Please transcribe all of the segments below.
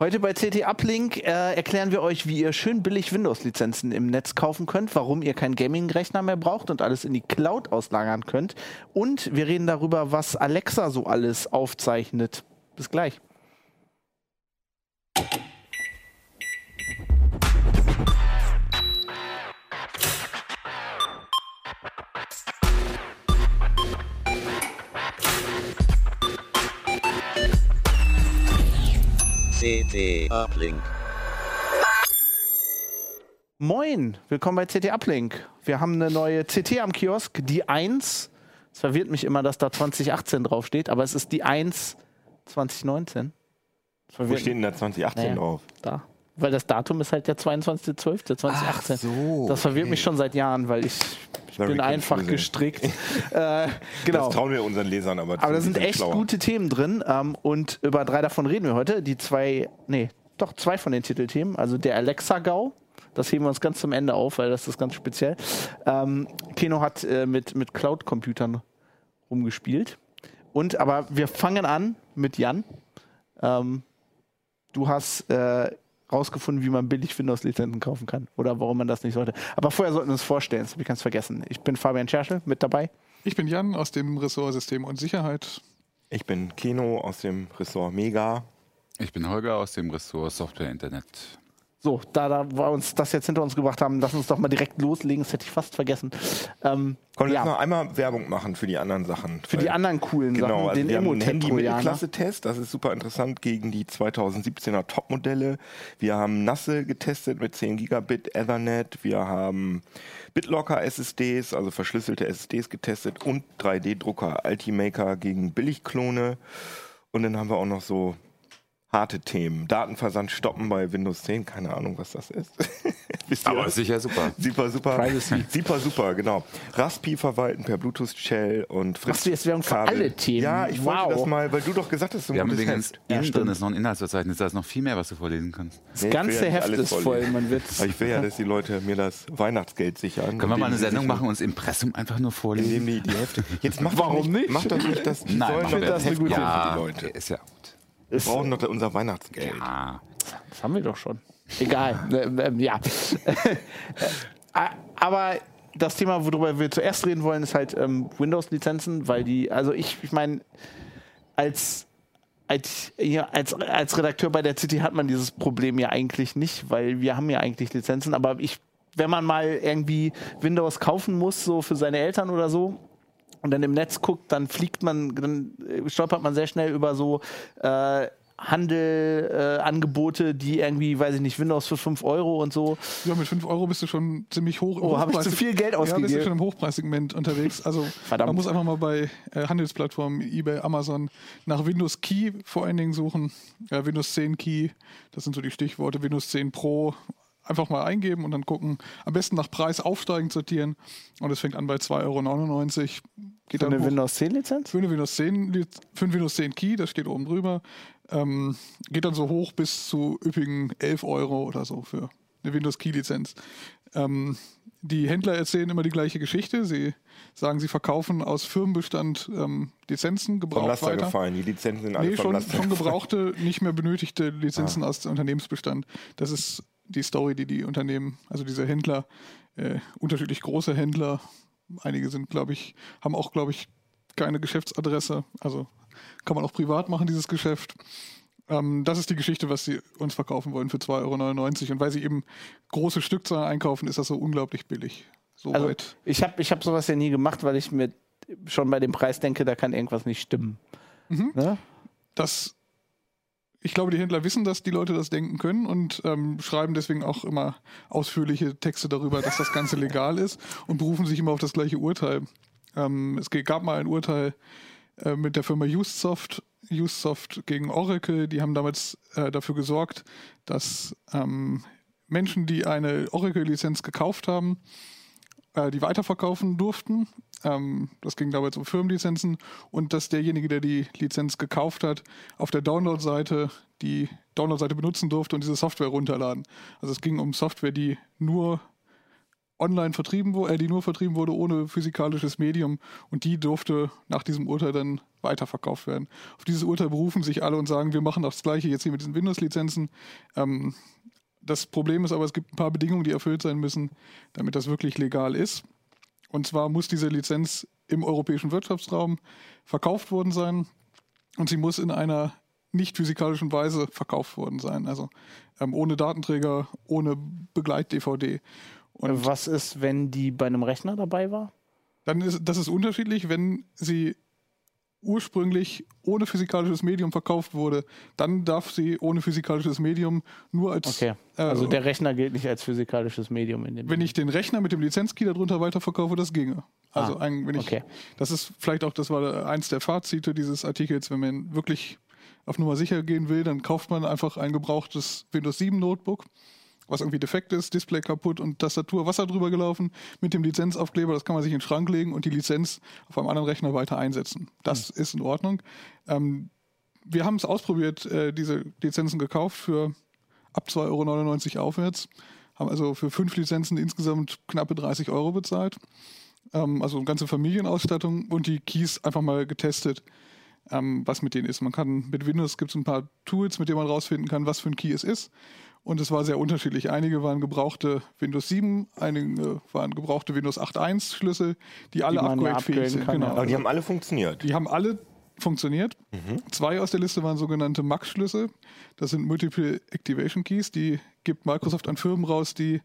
Heute bei CT Uplink äh, erklären wir euch, wie ihr schön billig Windows-Lizenzen im Netz kaufen könnt, warum ihr keinen Gaming-Rechner mehr braucht und alles in die Cloud auslagern könnt. Und wir reden darüber, was Alexa so alles aufzeichnet. Bis gleich. CT Uplink. Moin, willkommen bei CT Uplink. Wir haben eine neue CT am Kiosk, die 1. Es verwirrt mich immer, dass da 2018 draufsteht, aber es ist die 1 2019. Das Wo steht denn da 2018 Naja. drauf? Da. Weil das Datum ist halt der 22.12.2018. so, das verwirrt okay. mich schon seit Jahren, weil ich, ich bin einfach gestrickt. äh, genau. Das trauen wir unseren Lesern aber. Aber da sind echt schlauer. gute Themen drin ähm, und über drei davon reden wir heute. Die zwei, nee, doch zwei von den Titelthemen. Also der Alexa-GAU, das heben wir uns ganz zum Ende auf, weil das ist ganz speziell. Ähm, Keno hat äh, mit, mit Cloud-Computern rumgespielt. Und, aber wir fangen an mit Jan. Ähm, du hast äh, rausgefunden, wie man billig Windows-Lizenzen kaufen kann oder warum man das nicht sollte. Aber vorher sollten wir uns vorstellen, das habe ich ganz vergessen. Ich bin Fabian Scherschel mit dabei. Ich bin Jan aus dem Ressort System und Sicherheit. Ich bin Keno aus dem Ressort Mega. Ich bin Holger aus dem Ressort Software Internet. So, da, da wir uns das jetzt hinter uns gebracht haben, lass uns doch mal direkt loslegen. Das hätte ich fast vergessen. Ähm, Komm, lass ja, noch einmal Werbung machen für die anderen Sachen. für die anderen coolen Genau, Sachen, also den wir haben einen. Handy-Mittelklasse-Test, das ist super interessant gegen die 2017er Top-Modelle. Wir haben Nasse getestet mit 10 Gigabit Ethernet. Wir haben BitLocker SSDs, also verschlüsselte SSDs getestet und 3D-Drucker Altimaker gegen Billigklone. Und dann haben wir auch noch so harte Themen. Datenversand stoppen bei Windows 10, keine Ahnung, was das ist. Wisst ihr Aber das? sicher super. Super, super. Privacy. Super, super, genau. Raspi verwalten per Bluetooth-Shell und Fritz. Machst du jetzt Werbung für alle Themen? Ja, ich Wow. wollte das mal, weil du doch gesagt hast, haben gutes übrigens Heft. Ja, innen drin ist noch ein Inhaltsverzeichnis, da ist noch viel mehr, was du vorlesen kannst. Das ganze ja Heft ist voll. vorlesen. Man wird ich will ja, dass die Leute mir das Weihnachtsgeld sichern. Können wir mal indem eine Sendung machen und uns Impressum einfach nur Indem vorlesen? die, die Hefte. Jetzt macht Warum nicht, nicht? Macht doch nicht das. Die Nein, wir das eine gute Heft Idee. für ja, die Leute. ist ja Wir brauchen doch unser Weihnachtsgeld. Ah, Das haben wir doch schon. Egal. ähm, ähm, ja. Äh, Aber das Thema, worüber wir zuerst reden wollen, ist halt ähm, Windows-Lizenzen, weil die, also ich, ich meine, als, als, ja, als, als Redakteur bei der City hat man dieses Problem ja eigentlich nicht, weil wir haben ja eigentlich Lizenzen, aber ich, wenn man mal irgendwie Windows kaufen muss, so für seine Eltern oder so, und dann im Netz guckt, dann fliegt man, dann äh, stolpert man sehr schnell über so äh, Handelangebote, äh, Angebote, die irgendwie, weiß ich nicht, Windows für 5 Euro und so. Ja, mit 5 Euro bist du schon ziemlich hoch. Oh, hab ich zu viel Geld Ja, bist ausgegeben? du schon im Hochpreissegment unterwegs. Also Verdammt. man muss einfach mal bei äh, Handelsplattformen, eBay, Amazon nach Windows Key vor allen Dingen suchen. Äh, Windows 10 Key, das sind so die Stichworte. Windows 10 Pro einfach mal eingeben und dann gucken. Am besten nach Preis aufsteigend sortieren. Und es fängt an bei 2,99 Euro. Geht Für eine hoch. Windows 10 Lizenz? Für eine Windows 10, Liz- für ein Windows 10 Key, das steht oben drüber, ähm, geht dann so hoch bis zu üppigen 11 Euro oder so für eine Windows Key Lizenz. Ähm, die Händler erzählen immer die gleiche Geschichte. Sie sagen, sie verkaufen aus Firmenbestand ähm, Lizenzen, Vom gebraucht Laster weiter. gefallen. Die Lizenzen sind alle Nee, vom schon, Laster schon gebrauchte, nicht mehr benötigte Lizenzen aus dem Unternehmensbestand. Das ist die Story, die die Unternehmen, also diese Händler, äh, unterschiedlich große Händler, einige sind, glaube ich, haben auch, glaube ich, keine Geschäftsadresse. Also kann man auch privat machen, dieses Geschäft. Ähm, das ist die Geschichte, was sie uns verkaufen wollen für 2,99 Euro. Und weil sie eben große Stückzahlen einkaufen, ist das so unglaublich billig. So Also weit. ich habe ich hab sowas ja nie gemacht, weil ich mir schon bei dem Preis denke, da kann irgendwas nicht stimmen. Ne? das, ich glaube, die Händler wissen, dass die Leute das denken können und ähm, schreiben deswegen auch immer ausführliche Texte darüber, dass das Ganze legal ist und berufen sich immer auf das gleiche Urteil. Ähm, es gab mal ein Urteil äh, mit der Firma Usesoft, Usesoft gegen Oracle. Die haben damals äh, dafür gesorgt, dass ähm, Menschen, die eine Oracle-Lizenz gekauft haben, äh, die weiterverkaufen durften. Ähm, das ging damals um Firmenlizenzen und dass derjenige, der die Lizenz gekauft hat, auf der Download-Seite die Download-Seite benutzen durfte und diese Software runterladen. Also es ging um Software, die nur online vertrieben wurde, äh, die nur vertrieben wurde ohne physikalisches Medium und die durfte nach diesem Urteil dann weiterverkauft werden. Auf dieses Urteil berufen sich alle und sagen, wir machen das gleiche jetzt hier mit diesen Windows-Lizenzen. Ähm, das Problem ist aber, es gibt ein paar Bedingungen, die erfüllt sein müssen, damit das wirklich legal ist. Und zwar muss diese Lizenz im europäischen Wirtschaftsraum verkauft worden sein und sie muss in einer nicht physikalischen Weise verkauft worden sein. Also ähm, ohne Datenträger, ohne Begleit-DVD. Und Was ist, wenn die bei einem Rechner dabei war? dann ist das ist unterschiedlich, wenn sie ursprünglich ohne physikalisches Medium verkauft wurde, dann darf sie ohne physikalisches Medium nur als Okay. äh, Also der Rechner gilt nicht als physikalisches Medium in dem wenn ich den Rechner mit dem Lizenzkey darunter weiterverkaufe, das ginge. Also Ah, ein, wenn ich, okay. das ist vielleicht auch, das war eins der Fazite dieses Artikels, wenn man wirklich auf Nummer sicher gehen will, dann kauft man einfach ein gebrauchtes Windows 7 Notebook, was irgendwie defekt ist, Display kaputt und Tastatur Wasser drüber gelaufen mit dem Lizenzaufkleber, das kann man sich in den Schrank legen und die Lizenz auf einem anderen Rechner weiter einsetzen. Das Hm. ist in Ordnung. Ähm, wir haben es ausprobiert, äh, diese Lizenzen gekauft für ab 2,99 Euro aufwärts. Haben also für fünf Lizenzen insgesamt knappe 30 Euro bezahlt. Ähm, also eine ganze Familienausstattung und die Keys einfach mal getestet, ähm, was mit denen ist. Man kann mit Windows gibt es ein paar Tools, mit denen man rausfinden kann, was für ein Key es ist. Und es war sehr unterschiedlich. Einige waren gebrauchte Windows 7, einige waren gebrauchte Windows 8.1 Schlüssel, die alle upgradefähig sind. kann, Genau. Aber die haben alle funktioniert. Die haben alle funktioniert. Zwei aus der Liste waren sogenannte MAX-Schlüssel. Das sind Multiple Activation Keys. Die gibt Microsoft an Firmen raus, die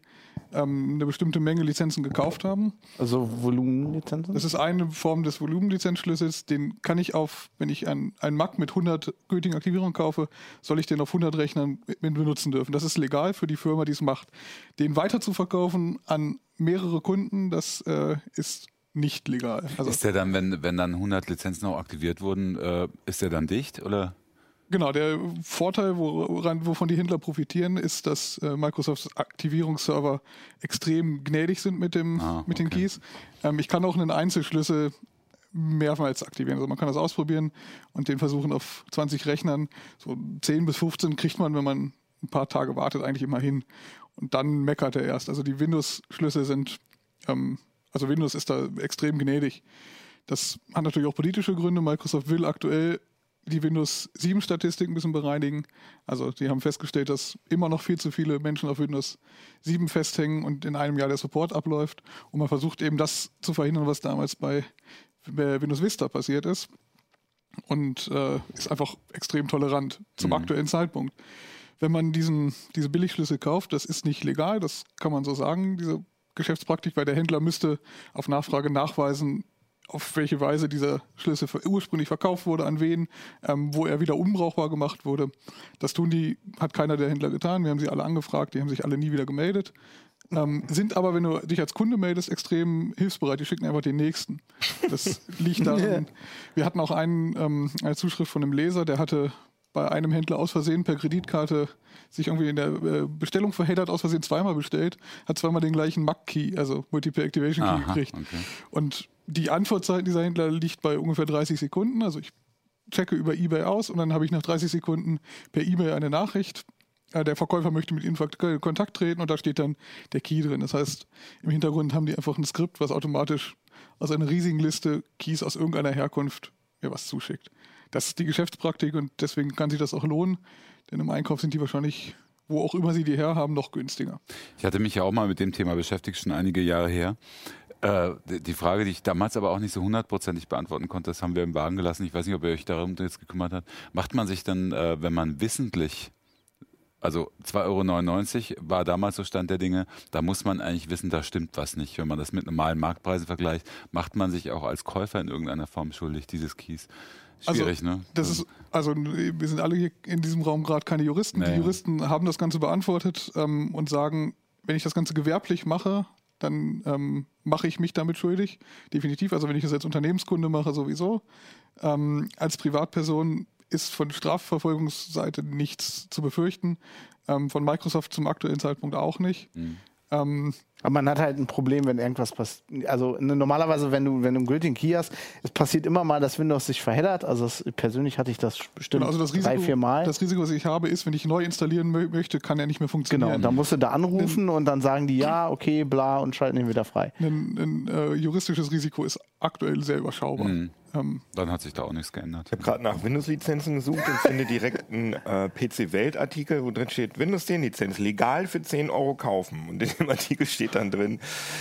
ähm, eine bestimmte Menge Lizenzen gekauft haben. Also Volumenlizenzen? Das ist eine Form des Volumenlizenzschlüssels. Den kann ich auf, wenn ich einen, einen Mac mit 100 gültigen Aktivierungen kaufe, soll ich den auf 100 Rechnern benutzen dürfen. Das ist legal für die Firma, die es macht. Den weiter zu verkaufen an mehrere Kunden, das äh, ist nicht legal. Also Ist der dann, wenn, wenn dann 100 Lizenzen auch aktiviert wurden, äh, ist der dann dicht oder? Genau, der Vorteil, woran, wovon die Händler profitieren, ist, dass äh, Microsofts Aktivierungsserver extrem gnädig sind mit, dem, Ah, mit den okay. Keys. Ähm, ich kann auch einen Einzelschlüssel mehrmals aktivieren. Also man kann das ausprobieren und den versuchen auf 20 Rechnern. So 10 bis 15 kriegt man, wenn man ein paar Tage wartet, eigentlich immer hin. Und dann meckert er erst. Also die Windows-Schlüssel sind, ähm, also Windows ist da extrem gnädig. Das hat natürlich auch politische Gründe. Microsoft will aktuell die Windows 7 Statistik ein bisschen bereinigen. Also die haben festgestellt, dass immer noch viel zu viele Menschen auf Windows 7 festhängen und in einem Jahr der Support abläuft. Und man versucht eben das zu verhindern, was damals bei, bei Windows Vista passiert ist. Und äh, ist einfach extrem tolerant zum aktuellen Zeitpunkt. Wenn man diesen, diese Billigschlüssel kauft, das ist nicht legal, das kann man so sagen, diese Geschäftspraktik, weil der Händler müsste auf Nachfrage nachweisen, auf welche Weise dieser Schlüssel ursprünglich verkauft wurde, an wen, ähm, wo er wieder unbrauchbar gemacht wurde. Das tun die, hat keiner der Händler getan. Wir haben sie alle angefragt, die haben sich alle nie wieder gemeldet. Ähm, sind aber, wenn du dich als Kunde meldest, extrem hilfsbereit. Die schicken einfach den nächsten. Das liegt daran. Wir hatten auch einen, ähm, eine Zuschrift von einem Leser, der hatte bei einem Händler aus Versehen per Kreditkarte sich irgendwie in der äh, Bestellung verheddert, aus Versehen zweimal bestellt, hat zweimal den gleichen MAC-Key, also Multiple Activation Key Aha, gekriegt. okay. Und die Antwortzeit dieser Händler liegt bei ungefähr 30 Sekunden. Also ich checke über eBay aus und dann habe ich nach 30 Sekunden per E-Mail eine Nachricht. äh, Der Verkäufer möchte mit Ihnen Kontakt treten und da steht dann der Key drin. Das heißt, im Hintergrund haben die einfach ein Skript, was automatisch aus einer riesigen Liste Keys aus irgendeiner Herkunft mir was zuschickt. Das ist die Geschäftspraktik und deswegen kann sich das auch lohnen, denn im Einkauf sind die wahrscheinlich, wo auch immer sie die herhaben, noch günstiger. Ich hatte mich ja auch mal mit dem Thema beschäftigt, schon einige Jahre her. Äh, die- Frage, die ich damals aber auch nicht so hundertprozentig beantworten konnte, das haben wir im Wagen gelassen. Ich weiß nicht, ob ihr euch darum jetzt gekümmert habt. Macht man sich dann, äh, wenn man wissentlich, also 2,99 Euro war damals so Stand der Dinge, da muss man eigentlich wissen, da stimmt was nicht. Wenn man das mit normalen Marktpreisen vergleicht, macht man sich auch als Käufer in irgendeiner Form schuldig, dieses Keys. Schwierig, ne? Das ist, also wir sind alle hier in diesem Raum gerade keine Juristen. Naja. Die Juristen haben das Ganze beantwortet ähm, und sagen, wenn ich das Ganze gewerblich mache, dann ähm, mache ich mich damit schuldig. Definitiv. Also wenn ich das als Unternehmenskunde mache, sowieso. Ähm, als Privatperson ist von Strafverfolgungsseite nichts zu befürchten. Ähm, von Microsoft zum aktuellen Zeitpunkt auch nicht. Ähm, Aber man hat halt ein Problem, wenn irgendwas passiert. Also ne, normalerweise, wenn du, wenn du einen gültigen Key hast, es passiert immer mal, dass Windows sich verheddert. Also es, persönlich hatte ich das bestimmt Genau, also das Risiko, drei, vier Mal. das Risiko, was ich habe, ist, wenn ich neu installieren mö möchte, kann er nicht mehr genau, funktionieren. und dann musst du da anrufen und dann sagen die ja, okay, bla und schalten ihn wieder frei. ein, ein äh, juristisches Risiko ist aktuell sehr überschaubar. Mhm. Ähm, Dann hat sich da auch nichts geändert. Ich habe gerade nach Windows-Lizenzen gesucht und finde direkt einen äh, PC-Welt-Artikel, wo drin steht, Windows 10-Lizenz legal für 10 Euro kaufen. Und in dem Artikel steht dann drin,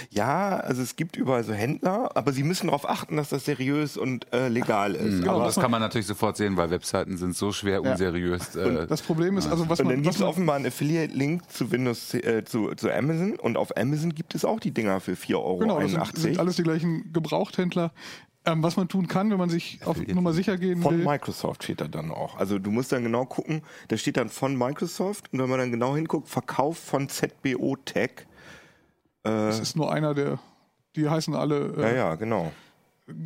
ja, also es gibt überall so Händler, aber sie müssen darauf achten, dass das seriös und äh, legal ist. Aber aber das kann man natürlich sofort sehen, weil Webseiten sind so schwer unseriös. Äh, das Problem ist, also was und man, dann gibt es offenbar einen Affiliate-Link zu Windows, äh, zu, zu Amazon und auf Amazon gibt es auch die Dinger für 4,81 Euro. Genau, das sind, sind alles die gleichen Gebrauchthändler. Ähm, was man tun kann, wenn man sich auf Nummer sicher gehen Von will. Microsoft steht da dann auch. Also du musst dann genau gucken, da steht dann von Microsoft und wenn man dann genau hinguckt, Verkauf von ZBO Tech. Äh, Das ist nur einer der, die heißen alle. ja, Äh, ja, genau.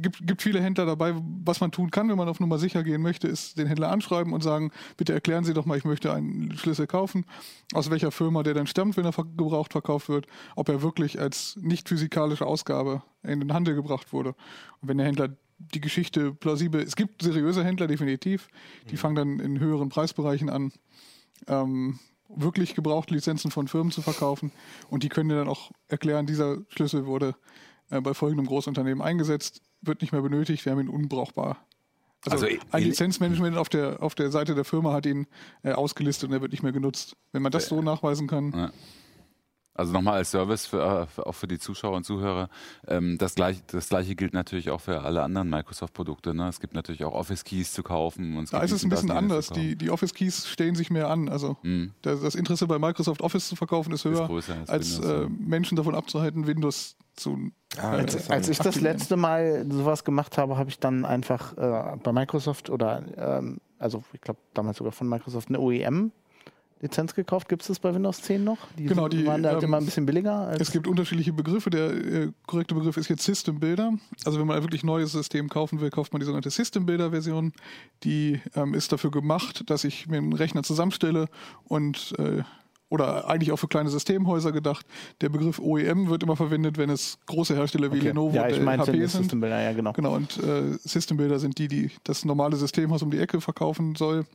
Gibt, gibt viele Händler dabei. Was man tun kann, wenn man auf Nummer sicher gehen möchte, ist den Händler anschreiben und sagen, bitte erklären Sie doch mal, ich möchte einen Schlüssel kaufen, aus welcher Firma der dann stammt, wenn er gebraucht verkauft wird, ob er wirklich als nicht physikalische Ausgabe in den Handel gebracht wurde. Und wenn der Händler die Geschichte plausibel, es gibt seriöse Händler definitiv, die fangen dann in höheren Preisbereichen an, ähm, wirklich gebrauchte Lizenzen von Firmen zu verkaufen und die können dir dann auch erklären, dieser Schlüssel wurde äh, bei folgendem Großunternehmen eingesetzt, wird nicht mehr benötigt, wir haben ihn unbrauchbar. Also, Also, ein Lizenzmanagement auf der, auf der Seite der Firma hat ihn äh, ausgelistet und er wird nicht mehr genutzt. Wenn man das so nachweisen kann, Ja. Also nochmal als Service für, äh, für, auch für die Zuschauer und Zuhörer. Ähm, das, gleich, das gleiche gilt natürlich auch für alle anderen Microsoft-Produkte. Ne? Es gibt natürlich auch Office-Keys zu kaufen. Und da gibt ist es ein bisschen anders. Die, die Office Keys stehen sich mehr an. Also Mhm. das, Interesse bei Microsoft Office zu verkaufen ist höher, größer als als Windows, äh. Menschen davon abzuhalten, Windows zu. Ah, äh, interessant. Als ich das letzte Mal sowas gemacht habe, habe ich dann einfach äh, bei Microsoft oder, ähm, also ich glaube damals sogar von Microsoft, eine OEM-Lizenz gekauft. Gibt es das bei Windows 10 noch? Die Genau, die, waren halt ähm, immer ein bisschen billiger. Als Es gibt unterschiedliche Begriffe. Der äh, korrekte Begriff ist jetzt System Builder. Also wenn man ein wirklich neues System kaufen will, kauft man die sogenannte System Builder Version. Die ähm, ist dafür gemacht, dass ich mir einen Rechner zusammenstelle und äh, oder eigentlich auch für kleine Systemhäuser gedacht. Der Begriff OEM wird immer verwendet, wenn es große Hersteller wie Okay. Lenovo ja, und ich meinte HP sind. System Builder, ja genau. Genau, und äh, System Builder sind die, die das normale Systemhaus um die Ecke verkaufen soll.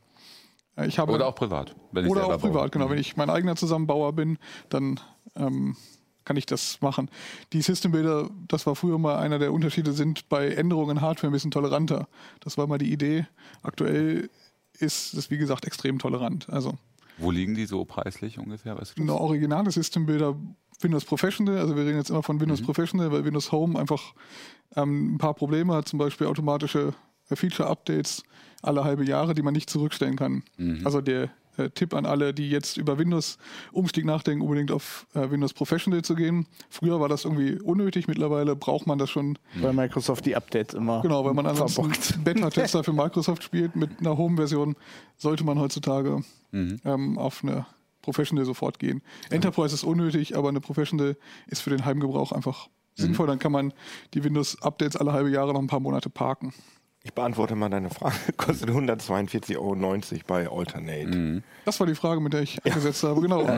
Ich habe Oder auch privat. Oder auch privat, baue. genau. Mhm. Wenn ich mein eigener Zusammenbauer bin, dann ähm, kann ich das machen. Die System Builder, das war früher mal einer der Unterschiede, sind bei Änderungen in Hardware ein bisschen toleranter. Das war mal die Idee. Aktuell ist es, wie gesagt, extrem tolerant. Also Wo liegen die so preislich ungefähr? Weißt du eine originale System Builder Windows Professional, also wir reden jetzt immer von Mhm. Windows Professional, weil Windows Home einfach ähm, ein paar Probleme hat, zum Beispiel automatische Feature-Updates alle halbe Jahre, die man nicht zurückstellen kann. Mhm. Also der äh, Tipp an alle, die jetzt über Windows-Umstieg nachdenken, unbedingt auf äh, Windows Professional zu gehen. Früher war das irgendwie unnötig, mittlerweile braucht man das schon, Bei Microsoft die Updates immer. genau, weil man ansonsten. Beta-Tester für Microsoft spielt. Mit einer Home-Version sollte man heutzutage Mhm. ähm, auf eine Professional sofort gehen. Enterprise ist unnötig, aber eine Professional ist für den Heimgebrauch einfach Mhm. sinnvoll. Dann kann man die Windows-Updates alle halbe Jahre noch ein paar Monate parken. Ich beantworte mal deine Frage. Kostet 142,90 Euro bei Alternate. Mhm. Das war die Frage, mit der ich angesetzt habe. Genau.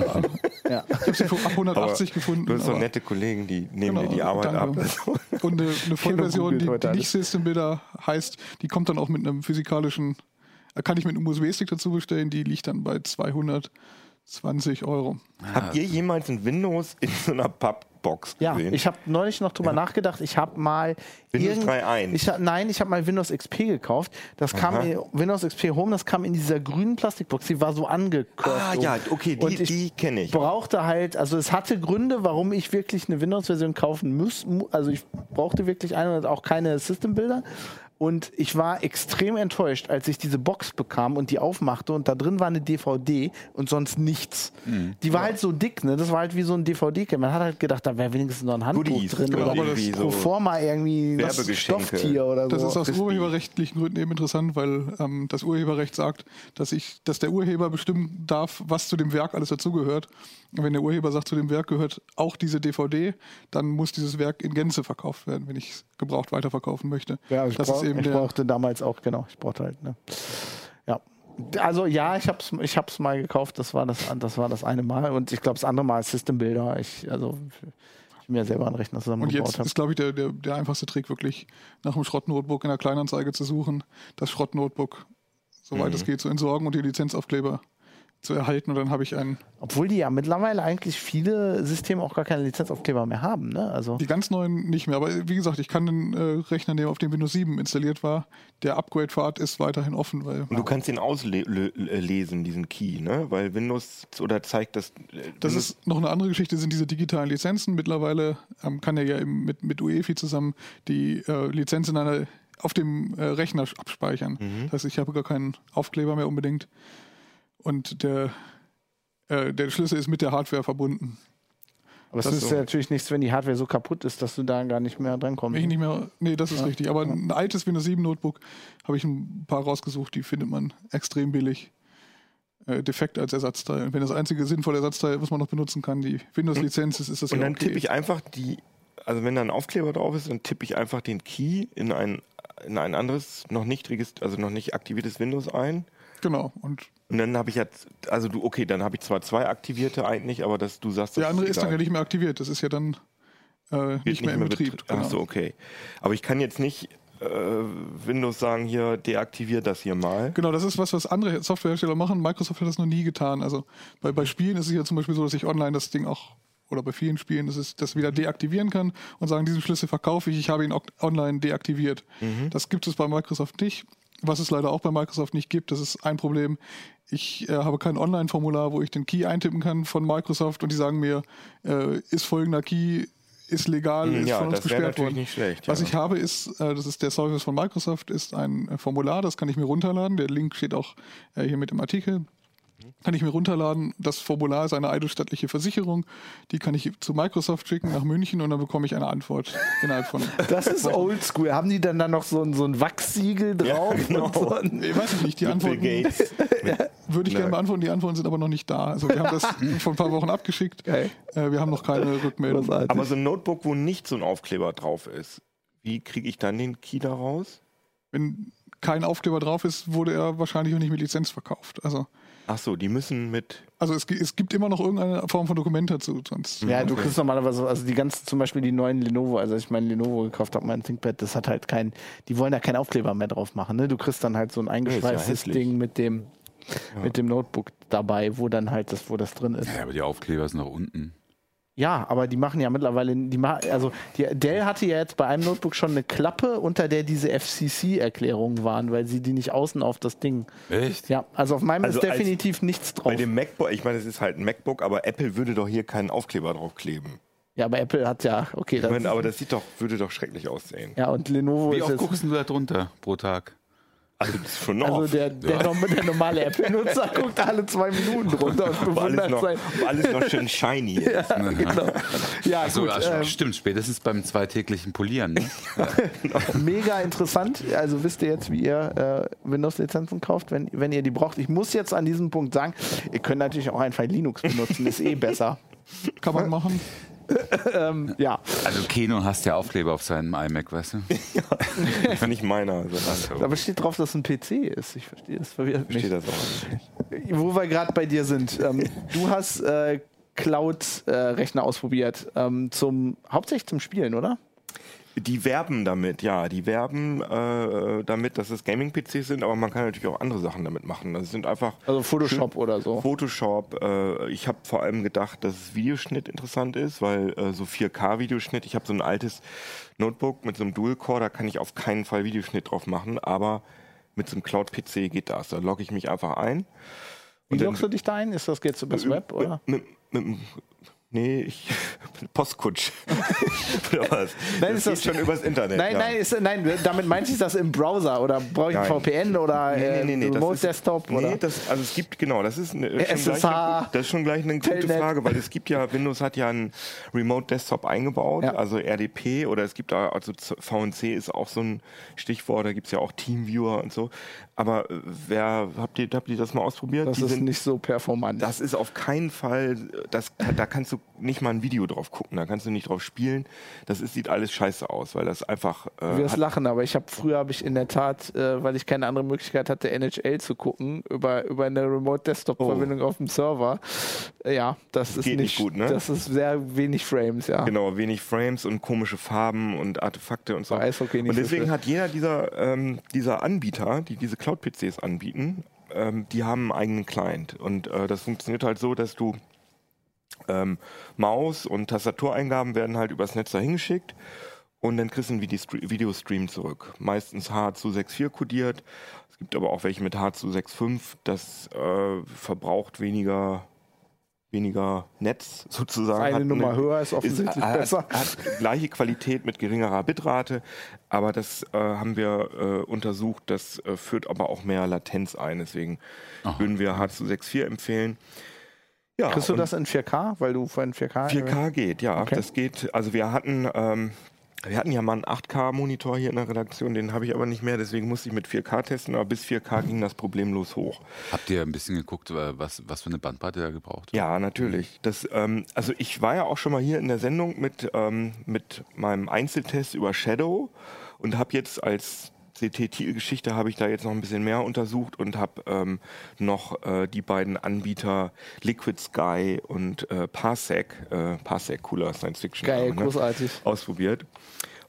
Ja. Ich habe sie für ab 180 gefunden. Du hast so aber- nette Kollegen, die nehmen Genau, dir die Arbeit danke. ab. Und eine, eine Vollversion, googelt die, die alles. nicht System Builder heißt, die kommt dann auch mit einem physikalischen, äh, kann ich mit einem USB-Stick dazu bestellen, die liegt dann bei 220 Euro. Habt ihr jemals ein Windows in so einer Pappbox Ja, gesehen? ich habe neulich noch drüber nachgedacht. Ich habe mal Windows irgend- 3.1. Ich hab, nein, ich habe mal Windows XP gekauft. Das kam in, Windows XP Home, das kam in dieser grünen Plastikbox. Die war so angekürzt. ah ja, okay, Und die, ich die kenne ich. brauchte halt, also es hatte Gründe, warum ich wirklich eine Windows-Version kaufen muss. mu- Also ich brauchte wirklich eine und auch keine System-Bilder. Und ich war extrem enttäuscht, als ich diese Box bekam und die aufmachte und da drin war eine DVD und sonst nichts. Mhm. Die war halt so dick, ne? Das war halt wie so ein DVD-Kit. Man hat halt gedacht, da wäre wenigstens noch ein Handbuch Goodies, drin oder irgendwie so forma irgendwie was. Stofftier oder Das so. ist aus crispy. urheberrechtlichen Gründen eben interessant, weil ähm, das Urheberrecht sagt, dass ich, dass der Urheber bestimmen darf, was zu dem Werk alles dazugehört. Und wenn der Urheber sagt, zu dem Werk gehört auch diese DVD, dann muss dieses Werk in Gänze verkauft werden, wenn ich es gebraucht weiterverkaufen möchte. Ja, ich, das brauch, ist eben ich brauchte damals auch, genau, ich brauchte halt, ne? Ja. Also ja, ich hab's, ich hab's mal gekauft, das war das, das war das eine Mal und ich glaube das andere Mal ist System Builder. Ich, also ich mir selber einen Rechner Und zusammengebaut jetzt habe. ist, glaube ich, der, der, der einfachste Trick, wirklich nach einem Schrottnotebook in der Kleinanzeige zu suchen, das Schrottnotebook, soweit Mhm. es geht, zu entsorgen und die Lizenzaufkleber zu erhalten. Und dann habe ich einen. Obwohl die ja mittlerweile eigentlich viele Systeme auch gar keine Lizenzaufkleber mehr haben, ne? Also Die ganz neuen nicht mehr. Aber wie gesagt, ich kann den äh, Rechner nehmen, auf dem Windows 7 installiert war. Der Upgrade-Pfad ist weiterhin offen, weil Und du kannst den auslesen, diesen Key, ne? Weil Windows oder zeigt das. äh, Das ist noch eine andere Geschichte, sind diese digitalen Lizenzen. Mittlerweile ähm, kann er ja eben mit, mit UEFI zusammen die äh, Lizenz in einer, auf dem äh, Rechner abspeichern. Das heißt, ich habe gar keinen Aufkleber mehr unbedingt. Und der, äh, der Schlüssel ist mit der Hardware verbunden. aber es das ist so. ja natürlich nichts, wenn die Hardware so kaputt ist, dass du da gar nicht mehr drankommst. ich nicht mehr, nee, das ist richtig. Aber ein altes Windows 7 Notebook habe ich ein paar rausgesucht, die findet man extrem billig. Äh, defekt als Ersatzteil. Wenn das einzige sinnvolle Ersatzteil, was man noch benutzen kann, die Windows-Lizenz ist, ist das Und ja dann okay. tippe ich einfach die, also wenn da ein Aufkleber drauf ist, dann tippe ich einfach den Key in ein, in ein anderes, noch nicht also noch nicht aktiviertes Windows ein. Genau. Und Und dann habe ich jetzt, also du, okay, dann habe ich zwar zwei aktivierte eigentlich, aber dass du sagst, das der andere ist dann ja nicht mehr aktiviert. Das ist ja dann äh, Wird nicht mehr im Betrieb. betri- Ach so, okay. Aber ich kann jetzt nicht äh, Windows sagen, hier deaktiviert das hier mal. Genau, das ist was, was andere Softwarehersteller machen. Microsoft hat das noch nie getan. Also bei, bei Spielen ist es ja zum Beispiel so, dass ich online das Ding auch, oder bei vielen Spielen, dass es das wieder deaktivieren kann und sagen, diesen Schlüssel verkaufe ich, ich habe ihn online deaktiviert. Das gibt es bei Microsoft nicht. Was es leider auch bei Microsoft nicht gibt, das ist ein Problem. Ich äh, habe kein Online-Formular, wo ich den Key eintippen kann von Microsoft und die sagen mir, äh, ist folgender Key, ist legal, ist Ja, von uns gesperrt worden. nicht schlecht. Was ja. ich habe, ist, äh, das ist der Service von Microsoft, ist ein äh, Formular, das kann ich mir runterladen. Der Link steht auch äh, hier mit im Artikel. Kann ich mir runterladen. Das Formular ist eine eidesstattliche Versicherung. Die kann ich zu Microsoft schicken nach München und dann bekomme ich eine Antwort innerhalb von. Das ist oldschool. Haben die dann da noch so ein, so ein Wachssiegel drauf? genau. und so ein, Ich weiß nicht, die Antworten Gates. würde ich gerne beantworten. Die Antworten sind aber noch nicht da. Also wir haben das vor ein paar Wochen abgeschickt. Äh, wir haben noch keine Rückmeldung. Großartig. Aber so ein Notebook, wo nicht so ein Aufkleber drauf ist, wie kriege ich dann den Key da raus? Wenn kein Aufkleber drauf ist, wurde er wahrscheinlich auch nicht mit Lizenz verkauft. Also, Ach so, die müssen mit. also es, es gibt immer noch irgendeine Form von Dokument dazu. Sonst Ja, du kriegst normalerweise, also die ganzen, zum Beispiel die neuen Lenovo, also als ich meinen Lenovo gekauft habe, mein ThinkPad, das hat halt kein, die wollen da keinen Aufkleber mehr drauf machen. Ne? Du kriegst dann halt so ein eingeschweißtes hässlich. Ding mit dem, mit dem Notebook dabei, wo dann halt das, wo das drin ist. Ja, aber die Aufkleber sind nach unten. Ja, aber die machen ja mittlerweile, die also die, Dell hatte ja jetzt bei einem Notebook schon eine Klappe, unter der diese FCC-Erklärungen waren, weil sie die nicht außen auf das Ding. Echt? Ja, also auf meinem Also ist als- definitiv nichts drauf. Bei dem MacBook, ich meine, es ist halt ein MacBook, aber Apple würde doch hier keinen Aufkleber drauf kleben. Ja, aber Apple hat ja, okay, Ich das, meine, aber das sieht doch, würde doch schrecklich aussehen. ja und Lenovo Wie ist oft jetzt, guckst du da drunter pro Tag? Also das ist schon also der, der, norm- der normale Apple-Nutzer guckt alle zwei Minuten drunter und bewundert noch, sein. alles noch schön shiny ist. genau. Ja, Achso, gut. ähm, stimmt, spätestens beim zweitäglichen Polieren. Ne? mega interessant. Also wisst ihr jetzt, wie ihr äh, Windows-Lizenzen kauft, wenn, wenn ihr die braucht. Ich muss jetzt an diesem Punkt sagen, ihr könnt natürlich auch einfach Linux benutzen, ist eh besser. kann man machen. Ähm, ja, Also Keno hast ja Aufkleber auf seinem iMac, weißt du? Das ist nicht meiner. Also, also, aber steht drauf, dass es ein PC ist. Ich verstehe, das verwirrt mich. steht das auch nicht. Wo wir gerade bei dir sind. Ähm, du hast äh, Cloud-Rechner ausprobiert, ähm, zum, hauptsächlich zum Spielen, oder? Die werben damit, ja. Die werben äh, damit, dass es Gaming-PCs sind, aber man kann natürlich auch andere Sachen damit machen. Das sind einfach Also Photoshop oder so. Photoshop. Äh, ich habe vor allem gedacht, dass Videoschnitt interessant ist, weil äh, so 4K-Videoschnitt, ich habe so ein altes Notebook mit so einem Dual-Core, da kann ich auf keinen Fall Videoschnitt drauf machen, aber mit so einem Cloud-PC geht das. Da logge ich mich einfach ein. Wie loggst du dich da ein? Ist das jetzt übers Web, oder? Mit, mit, mit, nee, ich Postkutsch. oder was? Nein, das ist geht das- schon übers Internet. Nein, ja. nein, ist, nein, damit meinte ich das im Browser oder brauche ich ein. VPN oder äh, das Remote ist- Desktop Nee, oder? das, also es gibt, genau, das ist, eine, schon, gleich SSH, eine, das ist schon gleich eine gute Telnet. Frage, weil es gibt ja, Windows hat ja einen Remote Desktop eingebaut, Ja. also RDP oder es gibt da, also VNC ist auch so ein Stichwort, da gibt es ja auch Teamviewer und so. Aber äh, wer habt ihr, habt ihr das mal ausprobiert? Das Die ist sind, nicht so performant. das ist auf keinen Fall, das, da kannst du nicht mal ein Video drauf gucken, da kannst du nicht drauf spielen. Das ist, sieht alles scheiße aus, weil das einfach. Du Äh, wirst hat, lachen, aber ich habe früher habe ich in der Tat, äh, weil ich keine andere Möglichkeit hatte, NHL zu gucken über über eine Remote Desktop Verbindung auf dem Server. Äh, ja, das ist Oh. Geht nicht, nicht gut, ne? Das ist sehr wenig Frames, ja. Genau, wenig Frames und komische Farben und Artefakte und so. Bei Eishockey nicht und so deswegen schlimm. hat jeder dieser, ähm, dieser Anbieter, die diese Cloud-PCs anbieten, ähm, die haben einen eigenen Client. Und äh, das funktioniert halt so, dass du ähm, Maus- und Tastatureingaben werden halt übers Netz dahin geschickt und dann kriegst du einen Videostre- Videostream zurück. Meistens H264 kodiert. Es gibt aber auch welche mit H265. Das äh, verbraucht weniger, weniger Netz sozusagen. Eine Hat Nummer eine- höher ist offensichtlich hat, besser. Hat gleiche Qualität mit geringerer Bitrate, aber das äh, haben wir äh, untersucht. Das äh, führt aber auch mehr Latenz ein. Deswegen würden wir H264 empfehlen. Ja, Kriegst du das in 4K, weil du vorhin 4K 4K geht, ja. Okay. Das geht. Also wir hatten, ähm, wir hatten ja mal einen 8K-Monitor hier in der Redaktion, den habe ich aber nicht mehr, deswegen musste ich mit 4K testen, aber bis 4K ging das problemlos hoch. Habt ihr ein bisschen geguckt, was, was für eine Bandbreite da gebraucht wird? Ja, natürlich. Das, ähm, also ich war ja auch schon mal hier in der Sendung mit, ähm, mit meinem Einzeltest über Shadow und habe jetzt als CT-Geschichte habe ich da jetzt noch ein bisschen mehr untersucht und habe ähm, noch äh, die beiden Anbieter Liquid Sky und äh, Parsec, äh, Parsec cooler Science Fiction, Geil, ne? großartig. ausprobiert.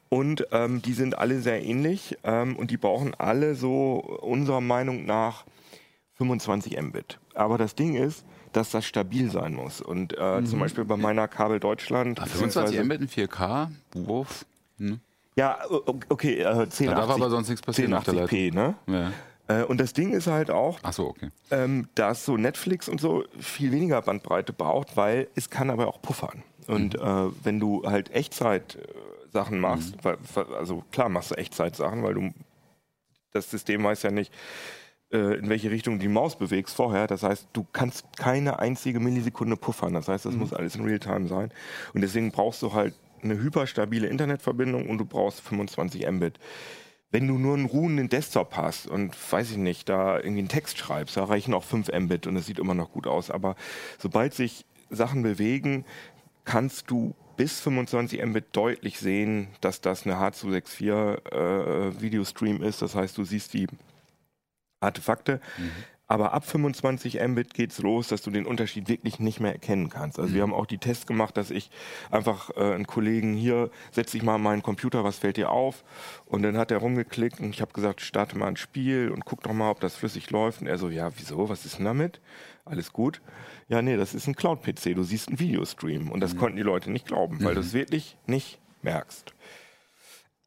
Und ähm, die sind alle sehr ähnlich ähm, und die brauchen alle so unserer Meinung nach 25 Mbit. Aber das Ding ist, dass das stabil sein muss. Und äh, zum Beispiel bei meiner Kabel Deutschland. Ah, 25 beziehungsweise- Mbit in 4K? Wuff. Hm. Ja, okay, äh, 1080, Da darf aber sonst nichts passieren auf der 1080p, ne? Ja. Äh, und das Ding ist halt auch, so, okay. ähm, dass so Netflix und so viel weniger Bandbreite braucht, weil es kann aber auch puffern. Und äh, wenn du halt Echtzeit-Sachen machst, weil, weil- also klar machst du Echtzeit-Sachen, weil du das System weiß ja nicht, äh, in welche Richtung die Maus bewegst vorher. Das heißt, du kannst keine einzige Millisekunde puffern. Das heißt, das muss alles in Realtime sein. Und deswegen brauchst du halt eine hyperstabile Internetverbindung und du brauchst 25 Mbit. Wenn du nur einen ruhenden Desktop hast und weiß ich nicht, da irgendwie einen Text schreibst, da reichen auch 5 Mbit und es sieht immer noch gut aus. Aber sobald sich Sachen bewegen, kannst du bis 25 Mbit deutlich sehen, dass das eine H264 äh, Videostream ist. Das heißt, du siehst die Artefakte. Aber ab 25 Mbit geht's los, dass du den Unterschied wirklich nicht mehr erkennen kannst. Also wir haben auch die Tests gemacht, dass ich einfach äh, einen Kollegen hier, setz dich mal an meinen Computer, was fällt dir auf? Und dann hat er rumgeklickt und ich habe gesagt, starte mal ein Spiel und guck doch mal, ob das flüssig läuft. Und er so, ja, wieso, was ist denn damit? Alles gut. Ja, nee, das ist ein Cloud-PC, du siehst einen Videostream. Und das konnten die Leute nicht glauben, weil du es wirklich nicht merkst.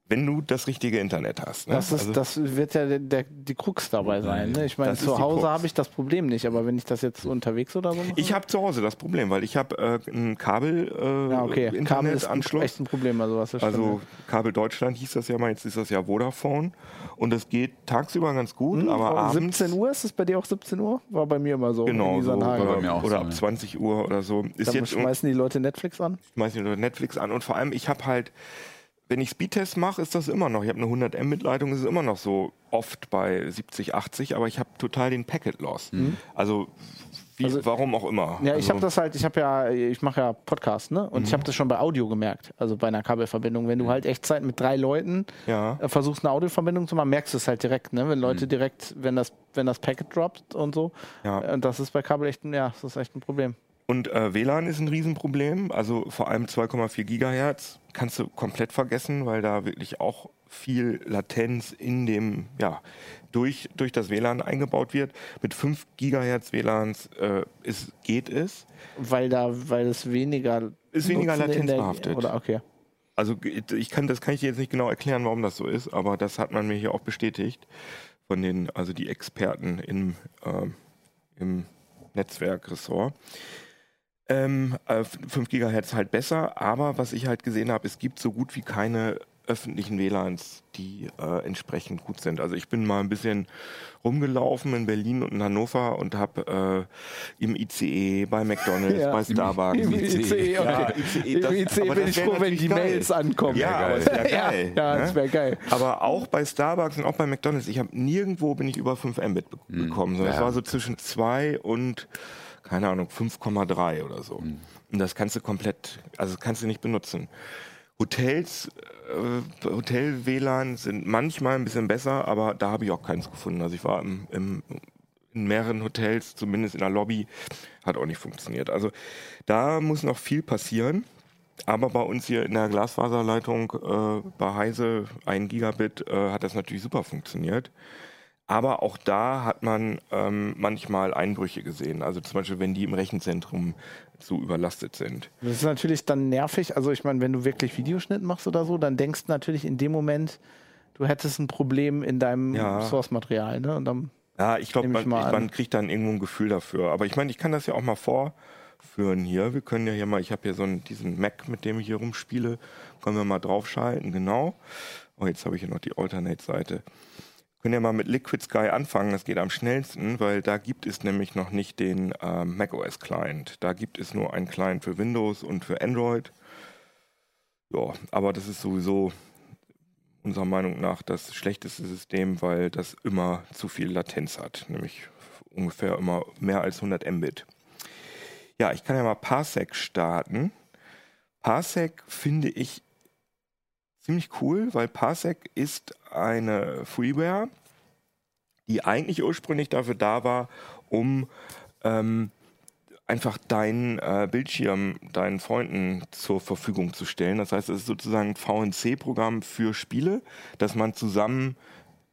Wenn du das richtige Internet hast. Ne? Das, ist, Also- das wird ja der, der, die Krux dabei sein. Ne? Ich meine, zu Hause habe ich das Problem nicht, aber wenn ich das jetzt unterwegs oder so mache. Ich habe zu Hause das Problem, weil ich habe äh, einen Kabel äh, ja, okay. Kabel ist ein- Internetanschluss. echt ein Problem, also was Also Kabel Deutschland hieß das ja mal, jetzt ist das ja Vodafone und das geht tagsüber ganz gut, stimmt. aber Hm, abends 17 Uhr, ist es bei dir auch 17 Uhr? War bei mir immer so. genau in so. War bei mir oder, auch oder so, ab ja. 20 Uhr oder so ist Dann jetzt schmeißen die Leute Netflix an. schmeißen die Leute Netflix an und vor allem ich habe halt wenn ich Speedtest mache, ist das immer noch. Ich habe eine 100 Mbit Leitung, ist es immer noch so oft bei 70, 80, aber ich habe total den Packet Loss. Also, wie, Also- warum auch immer. Ja, ich also, habe das halt, ich habe ja, ich mache ja Podcast, ne? Und ich Mhm. habe das schon bei Audio gemerkt, also bei einer Kabelverbindung. Wenn du halt Echtzeit mit drei Leuten Ja. äh, versuchst, eine Audioverbindung zu machen, merkst du es halt direkt, ne? Wenn Mhm. Leute direkt, wenn das, wenn das Packet droppt und so. Ja. Und das ist bei Kabel echt ja, das ist echt ein Problem. Und äh, WLAN ist ein Riesenproblem, also vor allem 2,4 Gigahertz kannst du komplett vergessen, weil da wirklich auch viel Latenz in dem, ja, durch, durch das WLAN eingebaut wird. Mit 5 Gigahertz WLANs äh, ist, geht es. Weil da, weil es weniger Ist weniger latenzbehaftet. Oder okay. Also ich kann, das kann ich dir jetzt nicht genau erklären, warum das so ist, aber das hat man mir hier auch bestätigt von den, also die Experten im, ähm, im Netzwerkressort. Ähm, äh, 5 Gigahertz halt besser, aber was ich halt gesehen habe, es gibt so gut wie keine öffentlichen WLANs, die äh, entsprechend gut sind. Also ich bin mal ein bisschen rumgelaufen in Berlin und in Hannover und habe äh, im ICE, bei McDonalds, Ja. bei Starbucks. Im ICE, Ja, okay. ICE, das- Im ICE bin ich wär froh, wenn die geil. Mails ankommen. Ja, aber das wäre Ja, geil. ja, ne? das wäre geil. Aber auch bei Starbucks und auch bei McDonalds, ich habe nirgendwo bin ich über 5 Mbit be bekommen. sondern es Ja. war so zwischen 2 und, keine Ahnung, 5,3 oder so. Und das kannst du komplett, also kannst du nicht benutzen. Hotels, äh, Hotel-WLAN sind manchmal ein bisschen besser, aber da habe ich auch keins gefunden. Also ich war im, im, in mehreren Hotels, zumindest in der Lobby, hat auch nicht funktioniert. Also da muss noch viel passieren. Aber bei uns hier in der Glasfaserleitung äh, bei Heise 1 Gigabit äh, hat das natürlich super funktioniert. Aber auch da hat man ähm, manchmal Einbrüche gesehen. Also zum Beispiel, wenn die im Rechenzentrum zu überlastet sind. Das ist natürlich dann nervig. Also ich meine, wenn du wirklich Videoschnitt machst oder so, dann denkst du natürlich in dem Moment, du hättest ein Problem in deinem Ja. Source-Material. Ne? Und dann, Ja, ich glaube, man, man kriegt dann irgendwo ein Gefühl dafür. Aber ich meine, ich kann das ja auch mal vorführen hier. Wir können ja hier mal, ich habe hier so einen, diesen Mac, mit dem ich hier rumspiele, können wir mal draufschalten, genau. Oh, jetzt habe ich hier noch die Alternate-Seite. Können ja mal mit Liquid Sky anfangen, das geht am schnellsten, weil da gibt es nämlich noch nicht den ähm, macOS Client. Da gibt es nur einen Client für Windows und für Android. Ja, aber das ist sowieso unserer Meinung nach das schlechteste System, weil das immer zu viel Latenz hat, nämlich ungefähr immer mehr als 100 Mbit. Ja, ich kann ja mal Parsec starten. Parsec finde ich ziemlich cool, weil Parsec ist eine Freeware, die eigentlich ursprünglich dafür da war, um ähm, einfach deinen äh, Bildschirm deinen Freunden zur Verfügung zu stellen. Das heißt, es ist sozusagen ein VNC-Programm für Spiele, dass man zusammen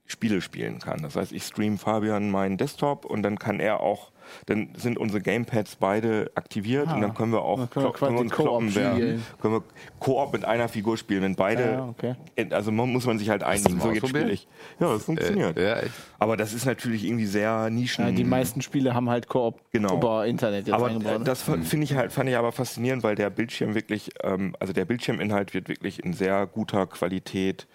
Spiele spielen kann. Das heißt, ich stream Fabian meinen Desktop und dann kann er auch, dann sind unsere Gamepads beide aktiviert Ah, und dann können wir auch dann können wir können wir uns kloppen, wer- spielen. können wir Koop mit einer Figur spielen, wenn beide, Ja, okay. also man, muss man sich halt einigen, so jetzt spiele ich. Ja, das funktioniert. Äh, ja. Aber das ist natürlich irgendwie sehr Nischen. ja, die meisten Spiele haben halt Koop Genau. über Internet jetzt aber eingebaut. äh, das finde ich halt, fand ich aber faszinierend, weil der Bildschirm wirklich, ähm, also der Bildschirminhalt wird wirklich in sehr guter Qualität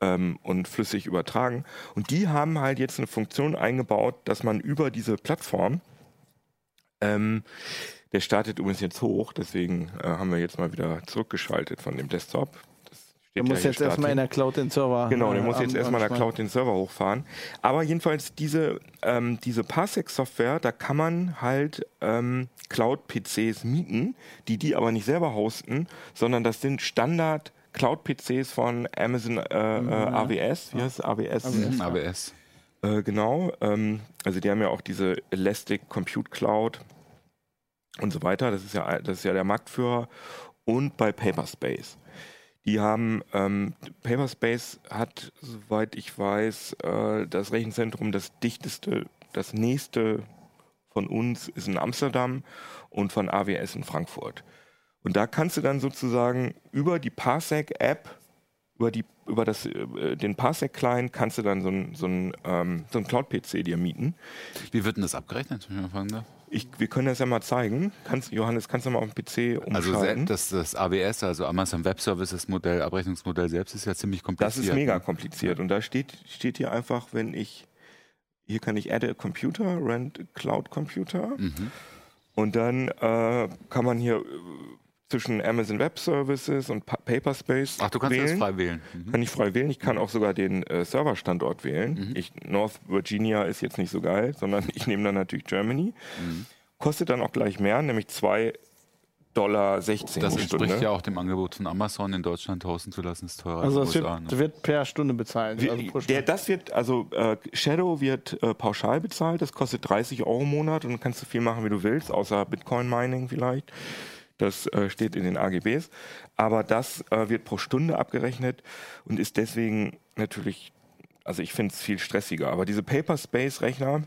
ähm, und flüssig übertragen. Und die haben halt jetzt eine Funktion eingebaut, dass man über diese Plattform, ähm, der startet übrigens jetzt hoch, deswegen äh, haben wir jetzt mal wieder zurückgeschaltet von dem Desktop. Musst hier jetzt erstmal in der Cloud den Server. Genau, der äh, muss jetzt erstmal in der. Cloud den Server hochfahren. Aber jedenfalls diese, ähm, diese Parsec-Software, da kann man halt ähm, Cloud-PCs mieten, die die aber nicht selber hosten, sondern das sind Standard Cloud-PCs von Amazon äh, Mhm. äh, AWS. Wie heißt es? AWS? Mhm, AWS. Äh, genau. Ähm, also die haben ja auch diese Elastic Compute Cloud und so weiter. Das ist ja, das ist ja der Marktführer. Und bei Paperspace. Die haben, ähm, Paperspace hat, soweit ich weiß, äh, das Rechenzentrum, das dichteste, das nächste von uns ist in Amsterdam und von AWS in Frankfurt. Und da kannst du dann sozusagen über die Parsec-App, über, die, über das, äh, den Parsec-Client kannst du dann so ein, so ein, ähm, so ein Cloud-PC dir mieten. Wie wird denn das abgerechnet, wenn ich mal fragen darf? Ich, wir können das ja mal zeigen. Kannst, Johannes, kannst du mal auf dem PC Also umschalten? se- das, das AWS, also Amazon Web Services Modell, Abrechnungsmodell selbst ist ja ziemlich Das kompliziert. ist mega ne? kompliziert. Und da steht, steht hier einfach, wenn ich, hier kann ich add a computer, rent a cloud computer. Mhm. Und dann äh, kann man hier zwischen Amazon Web Services und pa Paperspace Ach, du kannst wählen. das frei wählen. Mhm. Kann ich frei wählen. Ich kann auch sogar den äh, Serverstandort wählen. Ich, North Virginia ist jetzt nicht so geil, sondern ich nehme dann natürlich Germany. Kostet dann auch gleich mehr, nämlich 2,16 Dollar Das entspricht Stunde. ja auch dem Angebot von Amazon in Deutschland hosten zu lassen, ist teurer Also als es in USA. Ne? wird per Stunde bezahlt. Wie- also pro der, Stunde. das wird, also äh, Shadow wird äh, pauschal bezahlt, das kostet 30 Euro im Monat und dann kannst du viel machen, wie du willst, außer Bitcoin-Mining vielleicht. Das äh, steht in den AGBs. Aber das äh, wird pro Stunde abgerechnet und ist deswegen natürlich, also ich finde es viel stressiger. Aber diese Paperspace-Rechner,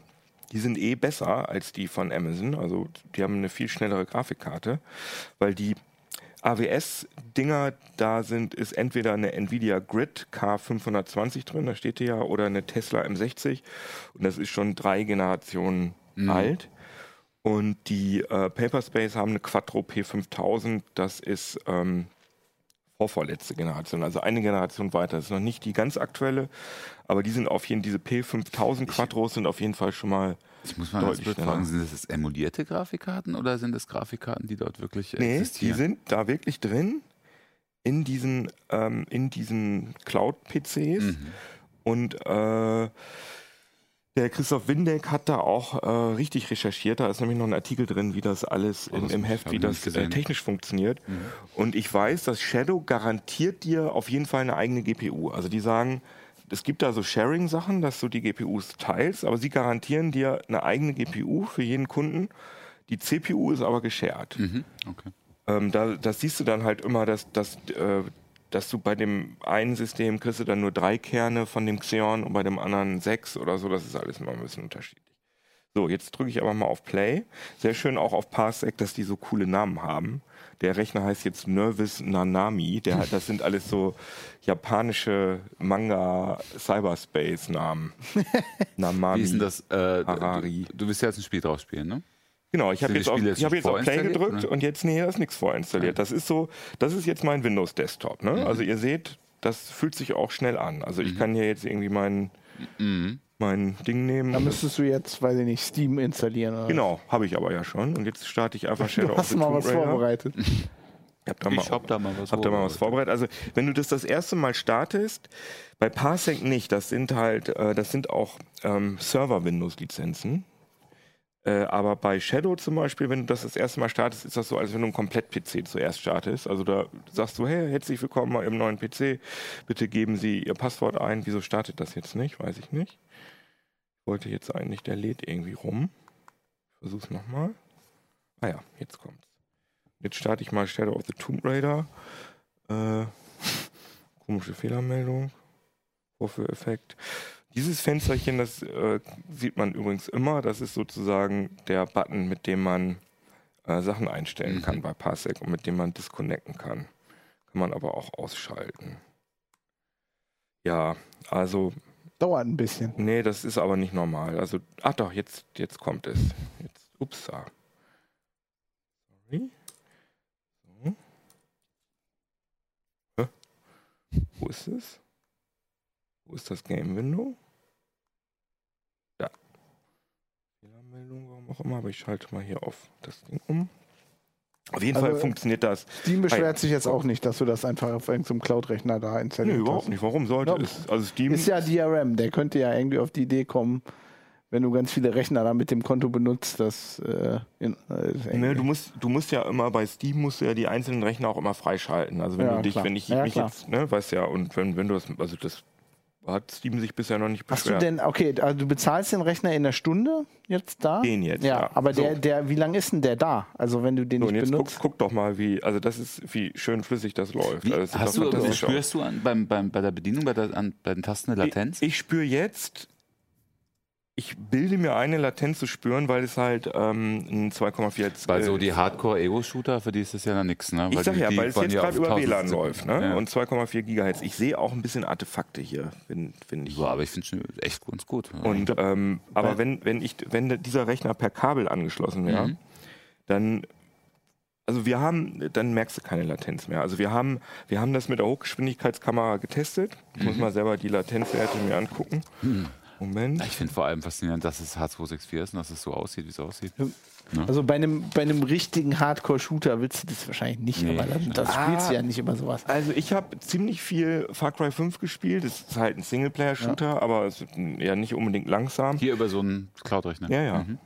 die sind eh besser als die von Amazon. Also die haben eine viel schnellere Grafikkarte, weil die AWS-Dinger da sind, ist entweder eine Nvidia Grid K520 drin, da steht die ja, oder eine Tesla M60. Und das ist schon drei Generationen alt. Und die äh, Paperspace haben eine Quattro P5000, das ist ähm, vorvorletzte Generation, also eine Generation weiter. Das ist noch nicht die ganz aktuelle, aber die sind auf jeden diese P5000 Quattros sind auf jeden Fall schon mal. Ich muss mal Deutlich fragen, sind das emulierte Grafikkarten oder sind das Grafikkarten, die dort wirklich Nee, die existieren? sind da wirklich drin in diesen, ähm, in diesen Cloud-PCs. Mhm. Und äh, der Christoph Windeck hat da auch äh, richtig recherchiert. Da ist nämlich noch ein Artikel drin, wie das alles Oh, das im hab Heft, wie das äh. Mhm. technisch funktioniert. Und ich weiß, dass Shadow garantiert dir auf jeden Fall eine eigene GPU. Also die sagen, es gibt da so Sharing-Sachen, dass du die GPUs teilst, aber sie garantieren dir eine eigene GPU für jeden Kunden. Die CPU ist aber geshared. Mhm. Okay. Ähm, da, das siehst du dann halt immer, dass, dass, äh, dass du bei dem einen System kriegst du dann nur drei Kerne von dem Xeon und bei dem anderen sechs oder so. Das ist alles immer ein bisschen unterschiedlich. So, jetzt drücke ich aber mal auf Play. Sehr schön auch auf Parsec, dass die so coole Namen haben. Der Rechner heißt jetzt Nervous Nanami. Der, das sind alles so japanische Manga-Cyberspace-Namen. Namami. Wie ist denn das? Äh, Harari. Du, du willst ja jetzt ein Spiel draus spielen, ne? Genau, ich habe jetzt, auf, jetzt ich hab jetzt auf Play gedrückt oder? und jetzt, nee, da ist nichts vorinstalliert. Das ist so, das ist jetzt mein Windows-Desktop. Mhm. Ne? Also ihr seht, das fühlt sich auch schnell an. Also ich kann hier jetzt irgendwie mein, Mhm. mein Ding nehmen. Da müsstest du jetzt, weiß ich nicht, Steam installieren. Oder? genau, habe ich aber ja schon. Und jetzt starte ich einfach Shadow Du hast mal was Raider. vorbereitet. Ich habe da, mal- Ich hab da mal was hab da mal was vorbereitet. Also wenn du das das erste Mal startest, bei Parsec nicht. Das sind halt, äh, das sind auch ähm, Server-Windows-Lizenzen. Äh, aber bei Shadow zum Beispiel, wenn du das das erste Mal startest, ist das so, als wenn du einen Komplett-PC zuerst startest. Also da sagst du, hey, herzlich willkommen mal im neuen PC. Bitte geben Sie Ihr Passwort ein. Wieso startet das jetzt nicht? Weiß ich nicht. Ich wollte jetzt eigentlich, der lädt irgendwie rum. Ich versuch's nochmal. Ah ja, jetzt kommt's. Jetzt starte ich mal Shadow of the Tomb Raider. Äh, komische Fehlermeldung. Vorführeffekt. Dieses Fensterchen, das äh, sieht man übrigens immer. Das ist sozusagen der Button, mit dem man äh, Sachen einstellen Mhm. kann bei Parsec und mit dem man disconnecten kann. Kann man aber auch ausschalten. Ja, also, Dauert ein bisschen. nee, das ist aber nicht normal. Also, ach doch, jetzt, jetzt kommt es. Jetzt, upsa. Sorry. So. Hä? Wo ist es? Wo ist das Game Window? Da. Fehlermeldung, warum auch immer, aber ich schalte mal hier auf das Ding um. Auf jeden Also, Fall funktioniert das. Steam beschwert Hi. sich jetzt auch nicht, dass du das einfach auf irgendeinem Cloud-Rechner da Nee, installiert überhaupt hast. nicht. Warum sollte Ja. es? Also Steam. Ist ja DRM, der könnte ja irgendwie auf die Idee kommen, wenn du ganz viele Rechner da mit dem Konto benutzt, dass äh, in, äh, Ne, irgendwie- du musst, du musst ja immer bei Steam musst du ja die einzelnen Rechner auch immer freischalten. Also wenn Ja, du dich, klar. wenn ich Ja, mich klar. jetzt, ne, weißt ja, und wenn, wenn du das, also das hat Steam sich bisher noch nicht Hast du beschwert. denn, okay, also du bezahlst den Rechner in der Stunde jetzt da? Den jetzt, Ja, ja. aber der, So. der, wie lang ist denn der da? Also wenn du den so, und nicht jetzt guck, benutzt. guck doch mal, wie, also das ist, wie schön flüssig das läuft. Wie, also das hast du, spürst du an, beim, beim, bei der Bedienung, bei, der, an, bei den Tasten eine Latenz? Ich, ich spüre jetzt, ich bilde mir eine Latenz zu spüren, weil es halt ähm, ein 2,4 jetzt, Weil äh, so die Hardcore-Ego-Shooter, für die ist das ja dann nichts, ne? Ich sag die- ja, weil es jetzt gerade über 1000 WLAN läuft, ne? Ja. Und 2,4 Gigahertz. Ich sehe auch ein bisschen Artefakte hier, finde find ich. Ja, aber ich finde schon echt ganz gut. Und ähm, aber wenn, wenn ich, wenn dieser Rechner per Kabel angeschlossen wäre, Mhm. dann also wir haben, dann merkst du keine Latenz mehr. Also wir haben, wir haben das mit der Hochgeschwindigkeitskamera getestet. Ich muss mal selber die Latenzwerte mir angucken. Moment. ich finde vor allem faszinierend, dass es H264 ist und dass es so aussieht, wie es aussieht. Also bei einem, bei einem richtigen Hardcore-Shooter willst du das wahrscheinlich nicht, Nee. aber das, das Ah. spielst du ja nicht immer sowas. Also ich habe ziemlich viel Far Cry 5 gespielt. Das ist halt ein Singleplayer-Shooter, aber es ist ja nicht unbedingt langsam. Hier über so einen Cloud-Rechner. Ja, ja. Mhm.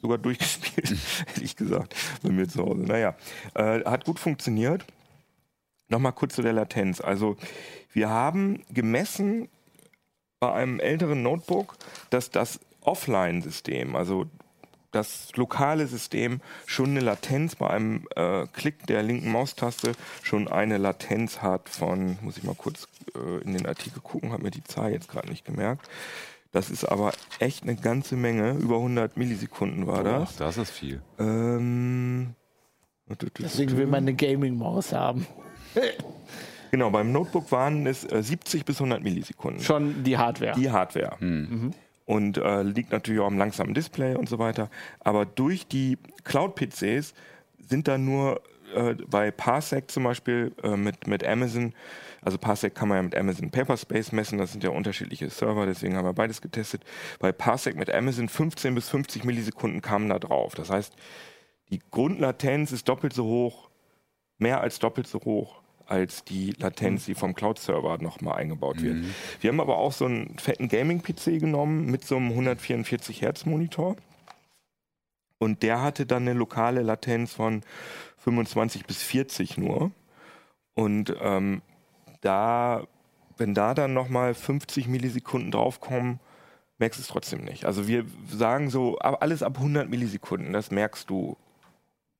Sogar durchgespielt, hätte ich gesagt, bei mir zu Hause. Naja, äh, hat gut funktioniert. Nochmal kurz zu der Latenz. Also, wir haben gemessen bei einem älteren Notebook, dass das Offline-System, also das lokale System, schon eine Latenz bei einem äh, Klick der linken Maustaste schon eine Latenz hat von, muss ich mal kurz äh, in den Artikel gucken, habe mir die Zahl jetzt gerade nicht gemerkt. Das ist aber echt eine ganze Menge, über 100 Millisekunden war Boah, das. das ist viel. Ähm, Deswegen will man eine Gaming-Maus haben. genau, beim Notebook waren es äh, 70 bis 100 Millisekunden. Schon die Hardware. Die Hardware. Und äh, liegt natürlich auch am langsamen Display und so weiter. Aber durch die Cloud-PCs sind da nur äh, bei Parsec zum Beispiel äh, mit, mit Amazon, also Parsec kann man ja mit Amazon Paperspace messen, das sind ja unterschiedliche Server, deswegen haben wir beides getestet. Bei Parsec mit Amazon 15 bis 50 Millisekunden kamen da drauf. Das heißt, die Grundlatenz ist doppelt so hoch, mehr als doppelt so hoch als die Latenz, die vom Cloud-Server nochmal eingebaut wird. Wir haben aber auch so einen fetten Gaming-PC genommen mit so einem 144 Hertz Monitor. Und der hatte dann eine lokale Latenz von 25 bis 40 nur. Und ähm, da, wenn da dann nochmal 50 Millisekunden draufkommen, merkst du es trotzdem nicht. Also wir sagen so, alles ab 100 Millisekunden, das merkst du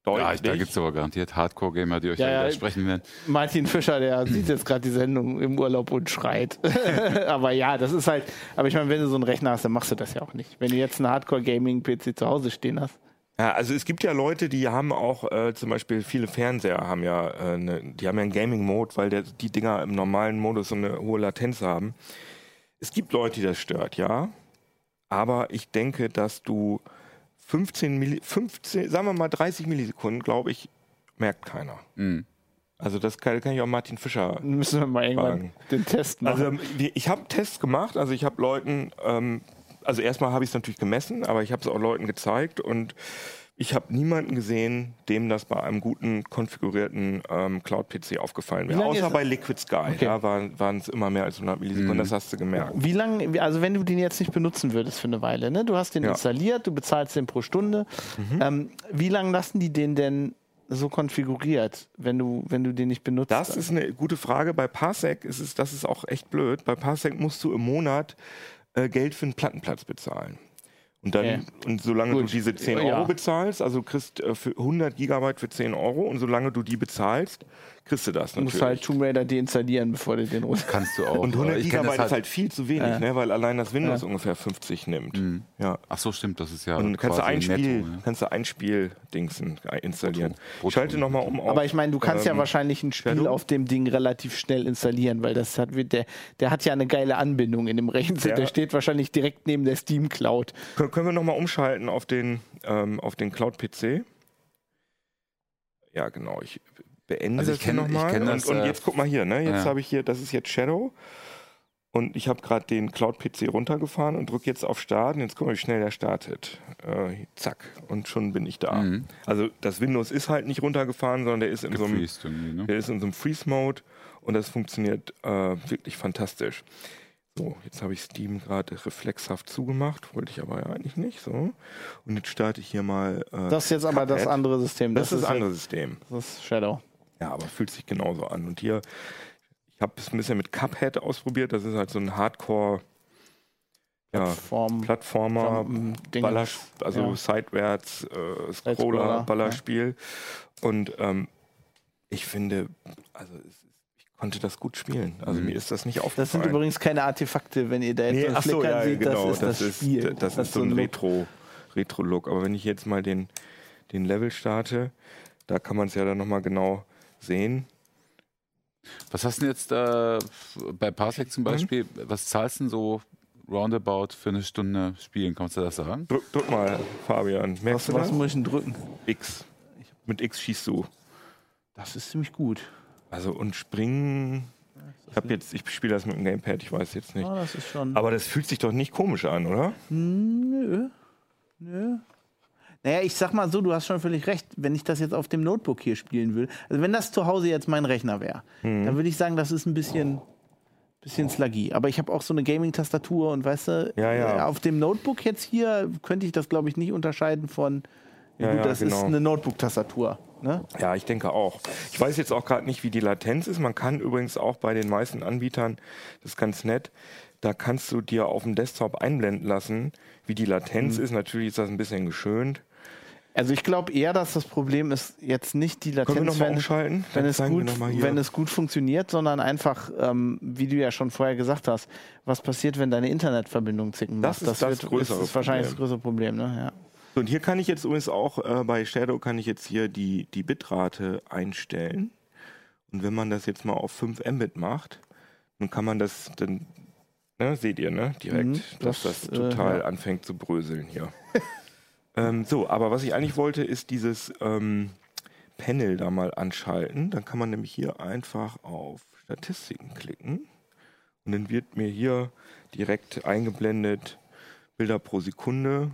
deutlich. Ja, ich, da gibt es aber garantiert Hardcore-Gamer, die euch Ja, da ja. widersprechen werden. Martin Fischer, der sieht jetzt gerade die Sendung im Urlaub und schreit. aber ja, das ist halt, aber ich meine, wenn du so einen Rechner hast, dann machst du das ja auch nicht. Wenn du jetzt einen Hardcore-Gaming-PC zu Hause stehen hast. Ja, also es gibt ja Leute, die haben auch äh, zum Beispiel viele Fernseher haben ja, äh, ne, die haben ja einen Gaming-Mode, weil der, die Dinger im normalen Modus so eine hohe Latenz haben. Es gibt Leute, die das stört, ja. Aber ich denke, dass du 15, Milli 15 sagen wir mal 30 Millisekunden, glaube ich, merkt keiner. Mhm. Also das kann, kann ich auch Martin Fischer Müssen wir mal irgendwann Fragen. den Test machen. also ich habe Tests gemacht, also ich habe Leuten, ähm, also erstmal habe ich es natürlich gemessen, aber ich habe es auch Leuten gezeigt und ich habe niemanden gesehen, dem das bei einem guten konfigurierten ähm, Cloud-PC aufgefallen wäre. Außer bei Liquid Sky, Okay. da waren es immer mehr als 100 Millisekunden, das hast du gemerkt. Wie lange, also wenn du den jetzt nicht benutzen würdest für eine Weile, ne? Du hast den Ja. installiert, du bezahlst den pro Stunde. Ähm, wie lange lassen die den denn so konfiguriert, wenn du, wenn du den nicht benutzt? Das ist eine gute Frage. Bei Parsec ist es, das ist auch echt blöd. Bei Parsec musst du im Monat äh, Geld für einen Plattenplatz bezahlen. Und dann, Okay. und solange Gut. du diese 10 Ja. Euro bezahlst, also kriegst äh, für 100 Gigabyte für 10 Euro und solange du die bezahlst, kriegst du das du musst natürlich. halt Tomb Raider deinstallieren, bevor du den runter. Kannst du auch. und 100 Ich kenn das Gigabyte ist halt viel zu wenig, Ja. ne, weil allein das Windows Ja. ungefähr 50 nimmt. Mhm. Ja. Ach so, stimmt, das ist ja. Und kannst du ein Spiel, netto, ne? kannst du ein Spiel Dingsen installieren. Brutto. Ich schalte nochmal um auf. Aber ich meine, du kannst ja ähm, wahrscheinlich ein Spiel Shadow? auf dem Ding relativ schnell installieren, weil das hat, der, der hat ja eine geile Anbindung in dem Rechner. Ja. Der steht wahrscheinlich direkt neben der Steam Cloud. Kön- Können wir nochmal umschalten auf den, ähm, auf den Cloud-PC? Ja, genau. Ich beende Also ich das kenn- nochmal. Und, das, und äh, jetzt guck mal hier, ne? Jetzt ja. habe ich hier, das ist jetzt Shadow. Und ich habe gerade den Cloud-PC runtergefahren und drücke jetzt auf Start. Und jetzt guck mal, wie schnell der startet. Äh, zack. Und schon bin ich da. Mhm. Also das Windows ist halt nicht runtergefahren, sondern der ist in so einem Gefreezed ne? der ist in so einem Freeze-Mode und das funktioniert äh, wirklich fantastisch. So, jetzt habe ich Steam gerade reflexhaft zugemacht, wollte ich aber ja eigentlich nicht. So. Und jetzt starte ich hier mal. Äh, Das ist jetzt aber das Cuphead. andere System. Das, ist das andere System. Das ist Shadow. Ja, aber fühlt sich genauso an. Und hier, ich habe es ein bisschen mit Cuphead ausprobiert. Das ist halt so ein Hardcore ja, Form. Plattformer. Baller, also ja. seitwärts, äh, Scroller, Ballerspiel. Und ähm, ich finde, also es, konnte das gut spielen. Also Mhm. mir ist das nicht Das aufgefallen. sind übrigens keine Artefakte, wenn ihr da jetzt nee, ach so, ja, seht, genau, das ist das, Spiel. das, ist so ein. Retro, Retro-Look. Aber wenn ich jetzt mal den, den Level starte, da kann man es ja dann nochmal genau sehen. Was hast du denn jetzt äh, bei Parsec Mhm. zum Beispiel? Was zahlst du denn so roundabout für eine Stunde spielen? Kannst du das sagen? Drück, drück mal, Fabian. Merkst Was, du was das? muss ich denn drücken? X. Mit X schießt du. Das ist ziemlich gut. Also und springen. Ich habe jetzt, ich spiele das mit dem Gamepad, ich weiß jetzt nicht. Ah, das ist schon. Aber das fühlt sich doch nicht komisch an, oder? Nö. Nö. Naja, ich sag mal so, du hast schon völlig recht, wenn ich das jetzt auf dem Notebook hier spielen will. Also wenn das zu Hause jetzt mein Rechner wäre, Mhm. dann würde ich sagen, das ist ein bisschen, bisschen sluggy. Aber ich habe auch so eine Gaming-Tastatur und weißt du, Ja, ja. äh, auf dem Notebook jetzt hier könnte ich das, glaube ich, nicht unterscheiden von, Ja, gut, das ist genau. eine Notebook-Tastatur. Ne? Ja, ich denke auch. Ich weiß jetzt auch gerade nicht, wie die Latenz ist. Man kann übrigens auch bei den meisten Anbietern, das ist ganz nett, da kannst du dir auf dem Desktop einblenden lassen, wie die Latenz Mhm. ist. Natürlich ist das ein bisschen geschönt. Also ich glaube eher, dass das Problem ist jetzt nicht die Latenz, wenn, wenn, Dann es gut, wenn es gut funktioniert, sondern einfach, ähm, wie du ja schon vorher gesagt hast, was passiert, wenn deine Internetverbindung zicken Das macht. ist das größere ist, wahrscheinlich das größere Problem. Ne? Ja. So, und hier kann ich jetzt übrigens auch, äh, bei Shadow kann ich jetzt hier die, die Bitrate einstellen. Und wenn man das jetzt mal auf 5 Mbit macht, dann kann man das, dann, ne, seht ihr, ne, direkt, Mhm, dass das, das äh, total ja. anfängt zu bröseln hier. ähm, so, aber was ich eigentlich wollte, ist dieses ähm, Panel da mal anschalten. Dann kann man nämlich hier einfach auf Statistiken klicken. Und dann wird mir hier direkt eingeblendet Bilder pro Sekunde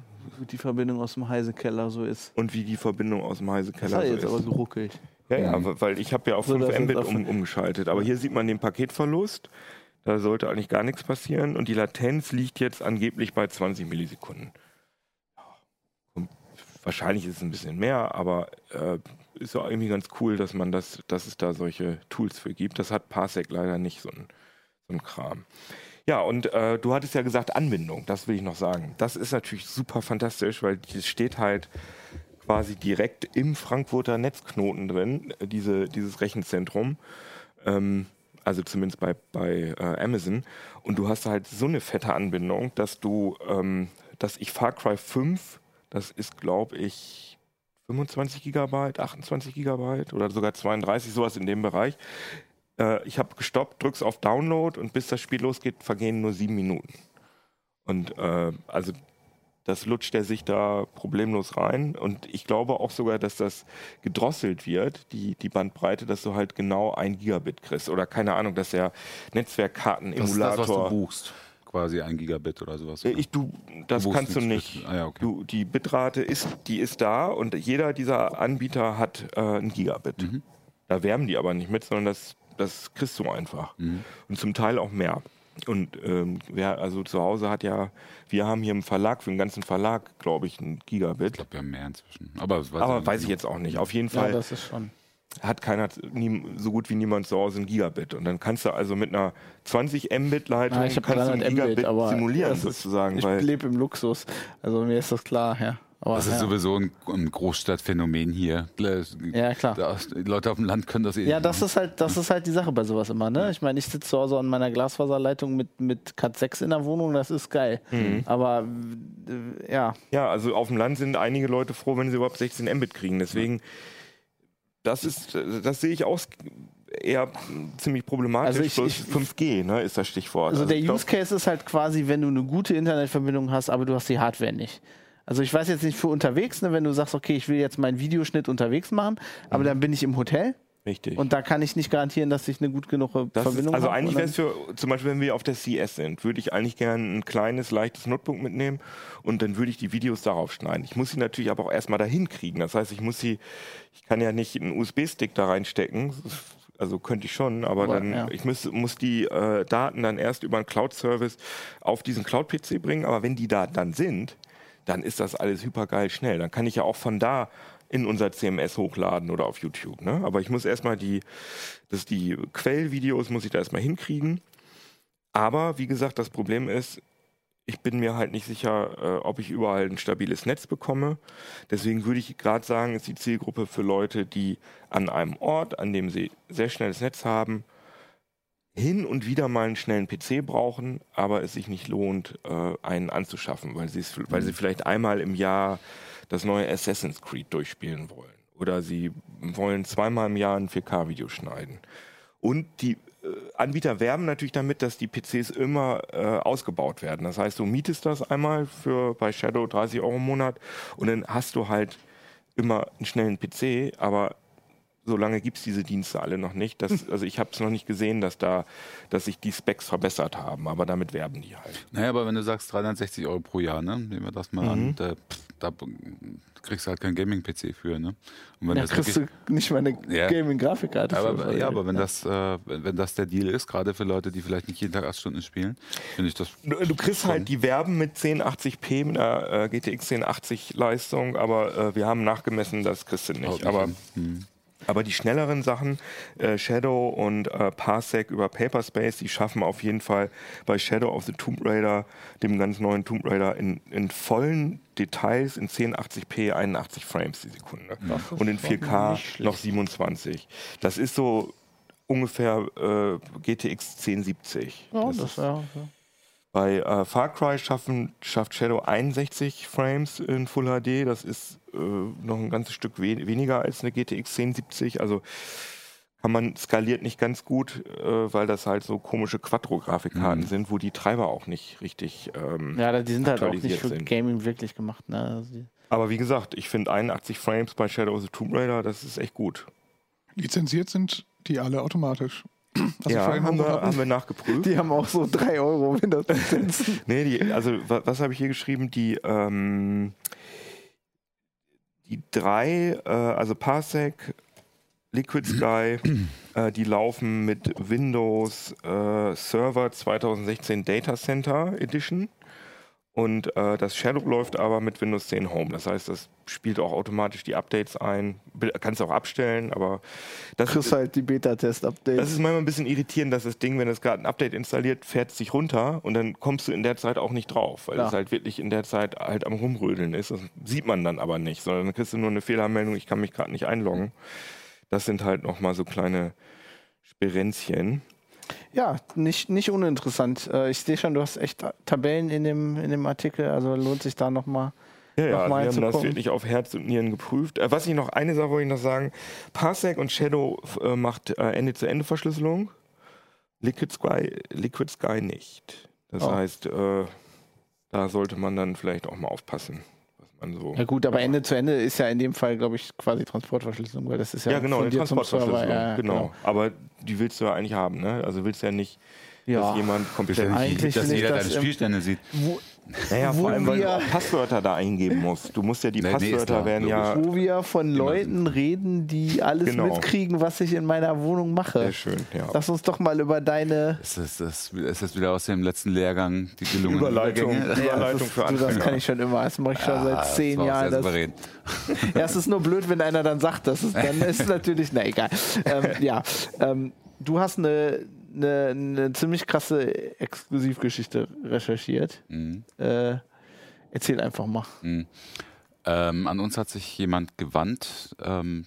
die Verbindung aus dem Heisekeller so ist. und wie die Verbindung aus dem Das Heisekeller war so jetzt aber ist. so ruckig. Ja, ja, weil ich habe ja auf So, 5 das ist Mbit um, umgeschaltet. Aber hier sieht man den Paketverlust. Da sollte eigentlich gar nichts passieren. Und die Latenz liegt jetzt angeblich bei 20 Millisekunden. Und Wahrscheinlich ist es ein bisschen mehr, aber äh, ist ja irgendwie ganz cool, dass man das, dass es da solche Tools für gibt. Das hat Parsec leider nicht so ein, so ein Kram. Ja, und äh, du hattest ja gesagt Anbindung, das will ich noch sagen. Das ist natürlich super fantastisch, weil es steht halt quasi direkt im Frankfurter Netzknoten drin, äh, diese, dieses Rechenzentrum. Ähm, also zumindest bei, bei äh, Amazon. Und du hast halt so eine fette Anbindung, dass du, ähm, dass ich Far Cry 5, das ist glaube ich 25 Gigabyte, 28 Gigabyte oder sogar 32, sowas in dem Bereich. Äh, ich habe gestoppt, drück's auf Download und bis das Spiel losgeht, vergehen nur sieben Minuten. Und äh, also das lutscht er sich da problemlos rein. Und ich glaube auch sogar, dass das gedrosselt wird, die, die Bandbreite, dass du halt genau ein Gigabit kriegst. Oder keine Ahnung, dass der Das ist Netzwerkkarten-Emulator. das, was du buchst. Quasi ein Gigabit oder sowas. Äh, Ich, du, das buchst kannst du nicht. ah ja, okay. du, die Bitrate ist, die ist da und jeder dieser Anbieter hat äh, ein Gigabit. Mhm. Da werben die aber nicht mit, sondern das, das kriegst du einfach. Mhm. Und zum Teil auch mehr. Und ähm, wer also zu Hause hat ja, wir haben hier im Verlag, für den ganzen Verlag, glaube ich, ein Gigabit. Ich glaube, wir haben mehr inzwischen. Aber, weiß aber ich weiß ich jetzt auch nicht. Auf jeden Ja, Fall das ist schon. hat keiner, nie, so gut wie niemand zu Hause ein Gigabit. Und dann kannst du also mit einer 20 Mbit-Leitung kannst du ein 300 Mbit, Gigabit aber simulieren sozusagen. Ich lebe im Luxus. Also mir ist das klar, ja. Aber, Das ist ja. sowieso ein, ein Großstadtphänomen hier. Ja, klar. Da- Die Leute auf dem Land können das eh Ja, nicht das machen. ist halt, das ist halt die Sache bei sowas immer, ne? Ich meine, ich sitze zu Hause an meiner Glasfaserleitung mit, mit Cat 6 in der Wohnung, das ist geil. Mhm. Aber äh, ja, ja, also auf dem Land sind einige Leute froh, wenn sie überhaupt 16 Mbit kriegen. Deswegen, das ist, das sehe ich auch eher ziemlich problematisch. Also ich- Plus ich- 5G, ne, ist das Stichwort. also der ich glaub- Use Case ist halt quasi, wenn du eine gute Internetverbindung hast, aber du hast die Hardware nicht. Also ich weiß jetzt nicht für unterwegs, ne, wenn du sagst, okay, ich will jetzt meinen Videoschnitt unterwegs machen, aber Mhm. dann bin ich im Hotel Richtig. und da kann ich nicht garantieren, dass ich eine gut genug Das Verbindung also habe. eigentlich Und wäre es für, zum Beispiel, wenn wir auf der CS sind, würde ich eigentlich gerne ein kleines, leichtes Notebook mitnehmen und dann würde ich die Videos darauf schneiden. Ich muss sie natürlich aber auch erstmal dahin kriegen. Das heißt, ich muss sie, ich kann ja nicht einen USB-Stick da reinstecken. Also könnte ich schon, aber, Aber, dann, ja. ich muss, muss die äh, Daten dann erst über einen Cloud-Service auf diesen Cloud-PC bringen. Aber wenn die da dann sind, dann ist das alles hypergeil schnell. Dann kann ich ja auch von da in unser CMS hochladen oder auf YouTube. Ne? Aber ich muss erstmal die, das die Quellvideos muss ich da erstmal hinkriegen. Aber wie gesagt, das Problem ist, ich bin mir halt nicht sicher, äh, ob ich überall ein stabiles Netz bekomme. Deswegen würde ich gerade sagen, ist die Zielgruppe für Leute, die an einem Ort, an dem sie sehr schnelles Netz haben, hin und wieder mal einen schnellen PC brauchen, aber es sich nicht lohnt, äh, einen anzuschaffen, weil, sie es- weil sie vielleicht einmal im Jahr das neue Assassin's Creed durchspielen wollen. Oder sie wollen zweimal im Jahr ein 4K-Video schneiden. Und die äh, Anbieter werben natürlich damit, dass die PCs immer äh, ausgebaut werden. Das heißt, du mietest das einmal für bei Shadow 30 Euro im Monat und dann hast du halt immer einen schnellen PC, aber so lange gibt es diese Dienste alle noch nicht. Das, also ich habe es noch nicht gesehen, dass da, dass sich die Specs verbessert haben, aber damit werben die halt. Naja, aber wenn du sagst 360 Euro pro Jahr, ne? Nehmen wir das mal Mhm. an, da, da kriegst du halt kein Gaming-PC für, ne? Und wenn da das kriegst wirklich, du nicht mal eine Ja. Gaming-Grafikkarte. für. aber, ja, aber wenn das, äh, wenn, wenn das der Deal ist, gerade für Leute, die vielleicht nicht jeden Tag acht Stunden spielen, finde ich das. Du, du kriegst halt die Werben mit 1080p, mit einer äh, GTX 1080 Leistung, aber äh, wir haben nachgemessen, das kriegst du nicht. überhaupt Aber, hin. Hm. Aber die schnelleren Sachen, äh, Shadow und äh, Parsec über Paperspace, die schaffen auf jeden Fall bei Shadow of the Tomb Raider, dem ganz neuen Tomb Raider, in, in vollen Details in 1080p 81 Frames die Sekunde. Ist Und in schon 4K nicht schlecht. noch 27. Das ist so ungefähr äh, GTX 1070. Ja, Das das, ist- ja, ja. Bei äh, Far Cry schaffen, schafft Shadow 61 Frames in Full HD. Das ist äh, noch ein ganzes Stück we weniger als eine GTX 1070. Also kann man skaliert nicht ganz gut, äh, weil das halt so komische Quattro-Grafikkarten Mhm. sind, wo die Treiber auch nicht richtig. Ähm, Ja, die sind halt auch nicht für sind. Gaming wirklich gemacht. Ne? Also Aber wie gesagt, ich finde 81 Frames bei Shadow of the Tomb Raider, das ist echt gut. Lizenziert sind die alle automatisch. Was ja, vorhin haben wir, haben wir nachgeprüft. Die haben auch so 3 Euro Windows-Lizenzen. Nee, die, also wa- was habe ich hier geschrieben? Die, ähm, die drei, äh, also Parsec, Liquid Sky, äh, die laufen mit Windows äh, Server 2016 Data Center Edition. Und äh, das Shadow läuft aber mit Windows 10 Home. Das heißt, das spielt auch automatisch die Updates ein. Kannst auch abstellen, aber das Kriegst halt die Beta-Test-Updates. das ist manchmal ein bisschen irritierend, dass das Ding, wenn es gerade ein Update installiert, fährt es sich runter und dann kommst du in der Zeit auch nicht drauf, weil Ja. es halt wirklich in der Zeit halt am Rumrödeln ist. Das sieht man dann aber nicht, sondern dann kriegst du nur eine Fehlermeldung, ich kann mich gerade nicht einloggen. Das sind halt nochmal so kleine Sperenzchen. Ja, nicht, nicht uninteressant. Äh, Ich sehe schon, du hast echt Tabellen in dem, in dem Artikel, also lohnt sich da nochmal. Ja, ja, Noch wir haben das wirklich auf Herz und Nieren geprüft. Äh, was ich noch, eine Sache wollte ich noch sagen. Parsec und Shadow äh, macht Ende-zu-Ende-Verschlüsselung. Liquid Sky, Liquid Sky nicht. Das Oh. heißt, da sollte man dann vielleicht auch mal aufpassen, man so. Ja gut, aber Ende zu Ende ist ja in dem Fall, glaube ich, quasi Transportverschlüsselung, weil das ist ja, Ja, genau. Transportverschlüsselung. Ja, ja, genau. Aber die willst du ja eigentlich haben, ne? Also willst du ja nicht, dass Ja. jemand komplett. Eigentlich dass ich jeder das deine Spielstände sieht. Wo, Naja, wo vor allem, weil du auch Passwörter da eingeben musst. Du musst ja die Nee, nee, ist Passwörter klar, werden ja. wo wir von Leuten reden, die alles Genau. mitkriegen, was ich in meiner Wohnung mache. Sehr schön, ja. Lass uns doch mal über deine Ist das, das, ist das wieder aus dem letzten Lehrgang die gelungenen Überleitung. Übergänge? Ja, Überleitung das, für du, das Anfänger. kann ich schon immer. Das mache ich schon Ah, seit zehn Jahren. Das, ja, es ist nur blöd, wenn einer dann sagt, das ist, dann ist natürlich, na egal. Ähm, ja, ähm, du hast eine, eine, eine ziemlich krasse Exklusivgeschichte recherchiert. Mhm. Äh, erzähl einfach mal. Ähm, an uns hat sich jemand gewandt, ähm,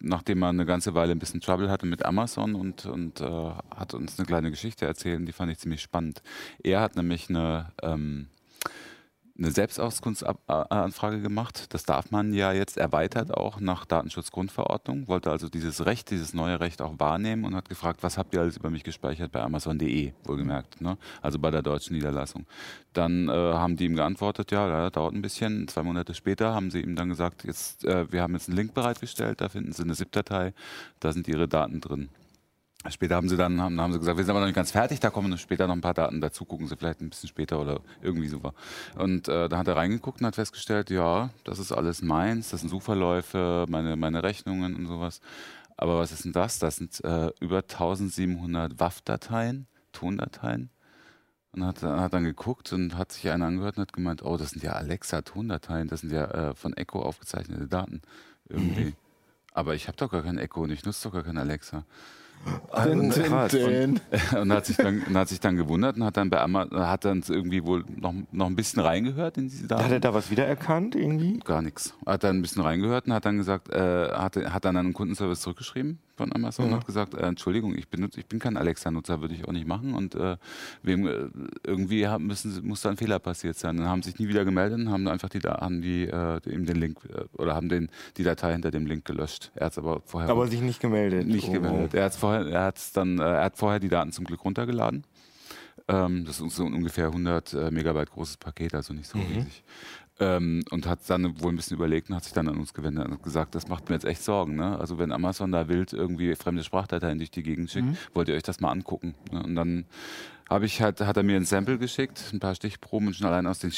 nachdem er eine ganze Weile ein bisschen Trouble hatte mit Amazon und, und äh, hat uns eine kleine Geschichte erzählt, die fand ich ziemlich spannend. Er hat nämlich eine, ähm, eine Selbstauskunftsanfrage gemacht. Das darf man ja jetzt erweitert auch nach Datenschutzgrundverordnung. Wollte also dieses Recht, dieses neue Recht auch wahrnehmen und hat gefragt, was habt ihr alles über mich gespeichert bei Amazon.de, wohlgemerkt, ne? also bei der deutschen Niederlassung. Dann äh, haben die ihm geantwortet, ja, ja, dauert ein bisschen. Zwei Monate später haben sie ihm dann gesagt, jetzt, äh, wir haben jetzt einen Link bereitgestellt, da finden Sie eine ZIP-Datei, da sind Ihre Daten drin. Später haben sie dann haben, haben sie gesagt, wir sind aber noch nicht ganz fertig, da kommen später noch ein paar Daten dazu, gucken Sie vielleicht ein bisschen später oder irgendwie so war. Und äh, da hat er reingeguckt und hat festgestellt, ja, das ist alles meins, das sind Suchverläufe, meine, meine Rechnungen und sowas. Aber was ist denn das? Das sind äh, über 1700 WAF-Dateien, Tondateien. Und hat, hat dann geguckt und hat sich einer angehört und hat gemeint, oh, das sind ja Alexa-Tondateien, das sind ja äh, von Echo aufgezeichnete Daten. Irgendwie. Aber ich habe doch gar kein Echo und ich nutze doch gar kein Alexa. Din, din, din. und hat sich dann, und hat sich dann gewundert und hat dann bei Amazon, hat dann irgendwie wohl noch, noch ein bisschen reingehört in diese Daten. Hat er da was wiedererkannt irgendwie? Gar nichts. Hat dann ein bisschen reingehört und hat dann gesagt, äh, hat, hat dann an einen Kundenservice zurückgeschrieben von Amazon und Ja. hat gesagt, äh, Entschuldigung, ich, benutze, ich bin kein Alexa-Nutzer, würde ich auch nicht machen und äh, wem, äh, irgendwie haben, müssen, muss da ein Fehler passiert sein. Dann haben sich nie wieder gemeldet und haben einfach die, haben die, äh, ihm den Link äh, oder haben den, die Datei hinter dem Link gelöscht. Er hat es aber vorher Aber sich nicht gemeldet. nicht Oh. gemeldet. Er, hat's vorher, er, hat's dann, äh, er hat vorher die Daten zum Glück runtergeladen. Ähm, das ist so ein ungefähr 100 äh, Megabyte großes Paket, also nicht so Mhm. riesig. Ähm, und hat dann wohl ein bisschen überlegt und hat sich dann an uns gewendet und gesagt, das macht mir jetzt echt Sorgen. Ne? Also wenn Amazon da wild irgendwie fremde Sprachdateien durch die Gegend schickt, wollt ihr euch das mal angucken. Ne? Und dann habe ich halt, hat er mir ein Sample geschickt, ein paar Stichproben und schon allein aus den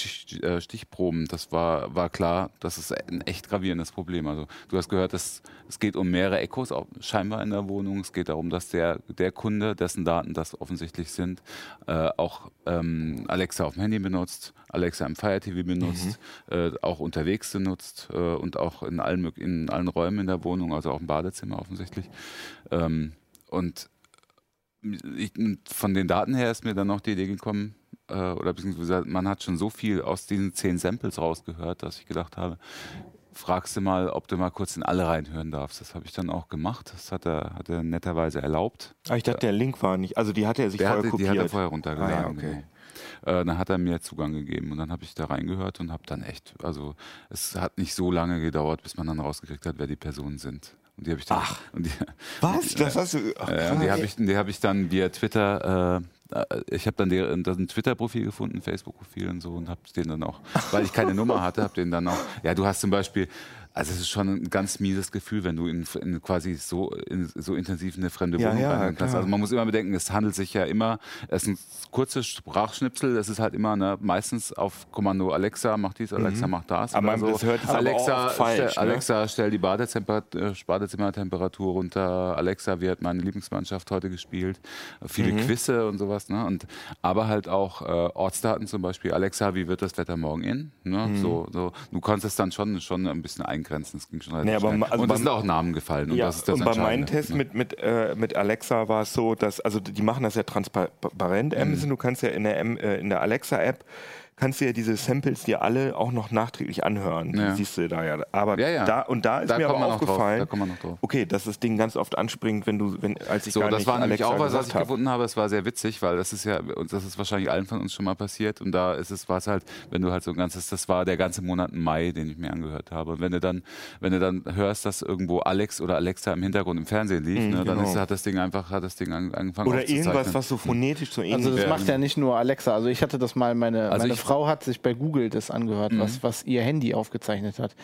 äh, Stichproben, das war, war klar, das ist ein echt gravierendes Problem. Also du hast gehört, dass, es geht um mehrere Echos auch scheinbar in der Wohnung. Es geht darum, dass der, der Kunde, dessen Daten das offensichtlich sind, äh, auch ähm, Alexa auf dem Handy benutzt, Alexa im Fire TV benutzt, äh, auch unterwegs benutzt äh, und auch in allen, in allen Räumen in der Wohnung, also auch im Badezimmer offensichtlich. Ähm, und ich, von den Daten her ist mir dann noch die Idee gekommen, äh, oder beziehungsweise man hat schon so viel aus diesen zehn Samples rausgehört, dass ich gedacht habe, fragst du mal, ob du mal kurz in alle reinhören darfst. Das habe ich dann auch gemacht. Das hat er, hat er netterweise erlaubt. Ah, ich dachte, der Link war nicht. Also die hat er sich Der vorher hatte, die kopiert. hat er vorher runtergeladen. Ah, ja, okay. genau. Äh, dann hat er mir Zugang gegeben und dann habe ich da reingehört und habe dann echt, also es hat nicht so lange gedauert, bis man dann rausgekriegt hat, wer die Personen sind. Und die habe ich dann. Ach. Die, Was? Das hast du. Ach, äh, und die habe ich, die hab ich dann via Twitter äh, ich habe dann ein Twitter-Profil gefunden, ein Facebook-Profil und so und habe den dann auch, weil ich keine Nummer hatte, habe den dann auch. Ja, du hast zum Beispiel also es ist schon ein ganz mieses Gefühl, wenn du in, in quasi so, in, so intensiv in eine fremde Ja, Wohnung ja, rein kannst. Also man muss immer bedenken, es handelt sich ja immer, es sind kurze Sprachschnipsel, das ist halt immer ne, meistens auf Kommando Alexa macht dies, Alexa macht das. Mhm. Aber man- das hört es aber Alexa, auch oft falsch, stell, ne? Alexa, stell die Badezimmer- äh, Badezimmertemperatur runter. Alexa, wie hat meine Lieblingsmannschaft heute gespielt? Viele Mhm. Quizze und sowas. Ne? Und, aber halt auch äh, Ortsdaten zum Beispiel. Alexa, wie wird das Wetter morgen in? Ne? Mhm. So, so. Du konntest dann schon, schon ein bisschen eingrenzen. Das ging schon relativ Nee, aber schnell. also und es sind auch Namen gefallen. Und ja, das ist das und bei meinem Test ne? mit, mit, äh, mit Alexa war es so, dass, also die machen das ja transparent, Mhm. Amazon, du kannst ja in der, äh, in der Alexa-App kannst du ja diese Samples dir alle auch noch nachträglich anhören. Ja. Die siehst du da ja. Aber Ja, ja. da und da ist Da mir aber aufgefallen, da kommt man noch drauf. okay, dass das Ding ganz oft anspringt, wenn du, wenn, als ich So, gar das nicht war nämlich auch was, was ich hab. gefunden habe. Es war sehr witzig, weil das ist ja, und das ist wahrscheinlich allen von uns schon mal passiert. Und da ist es, war es halt, wenn du halt so ein ganzes, das war der ganze Monat Mai, den ich mir angehört habe. Und wenn du dann, wenn du dann hörst, dass irgendwo Alex oder Alexa im Hintergrund im Fernsehen lief, ne, dann genau. ist, hat das Ding einfach, hat das Ding an, angefangen Oder irgendwas, was so phonetisch so ähnlich Also das macht ja nicht nur Alexa. Also ich hatte das mal, meine, Also meine ich- Frau hat sich bei Google das angehört, was, was ihr Handy aufgezeichnet hat.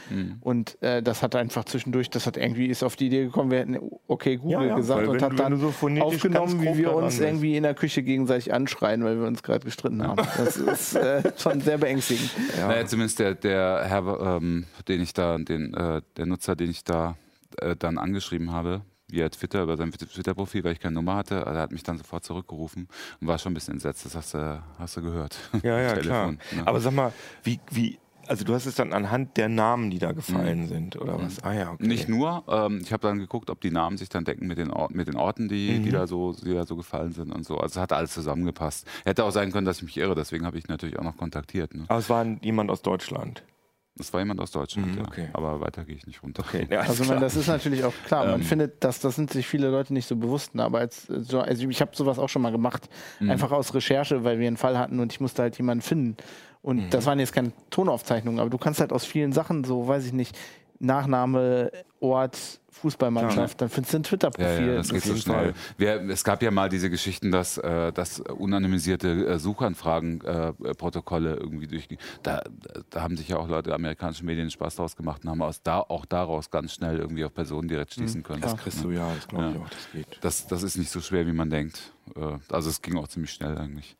Und äh, das hat einfach zwischendurch, das hat irgendwie, ist auf die Idee gekommen, wir hätten okay Google Ja, ja, gesagt weil und wenn hat dann so aufgenommen, wie wir uns irgendwie in der Küche gegenseitig anschreien, weil wir uns gerade gestritten haben. Das ist äh, schon sehr beängstigend. Naja, zumindest der, der Herr, ähm, den ich da, den, äh, der Nutzer, den ich da äh, dann angeschrieben habe, via Twitter, über sein Twitter-Profil, weil ich keine Nummer hatte, der hat mich dann sofort zurückgerufen und war schon ein bisschen entsetzt. Das hast du, hast du gehört. Ja, ja, klar. Ne? Aber sag mal, wie, wie, also du hast es dann anhand der Namen, die da gefallen Mhm. sind, oder was? Ah ja, okay. Nicht nur, ähm, ich habe dann geguckt, ob die Namen sich dann decken mit den, Or mit den Orten, die, Mhm. die, da so, die da so gefallen sind und so. Also es hat alles zusammengepasst. Hätte auch sein können, dass ich mich irre, deswegen habe ich natürlich auch noch kontaktiert. Ne? Aber es war jemand aus Deutschland. Das war jemand aus Deutschland, Mhm, ja. okay. aber weiter gehe ich nicht runter. Okay, ja, Also man, das ist natürlich auch klar. Man findet, dass das sind sich viele Leute nicht so bewusst. Ne? Aber als, so- also ich habe sowas auch schon mal gemacht, einfach aus Recherche, weil wir einen Fall hatten und ich musste halt jemanden finden. Und das waren jetzt keine Tonaufzeichnungen, aber du kannst halt aus vielen Sachen, so weiß ich nicht, Nachname, Ort, Fußballmannschaft, dann findest du ein Ja, Twitter-Profil. ja, das geht so schnell. Wir, es gab ja mal diese Geschichten, dass, äh, dass unanonymisierte äh, Suchanfragen-Protokolle äh, Protokolle irgendwie durch. Da, da haben sich ja auch Leute amerikanische Medien Spaß draus gemacht und haben aus da, auch daraus ganz schnell irgendwie auf Personen direkt schließen können. das kriegst du ja, das glaube ich Ja. auch, das geht. Das, das ist nicht so schwer, wie man denkt. Äh, Also es ging auch ziemlich schnell eigentlich.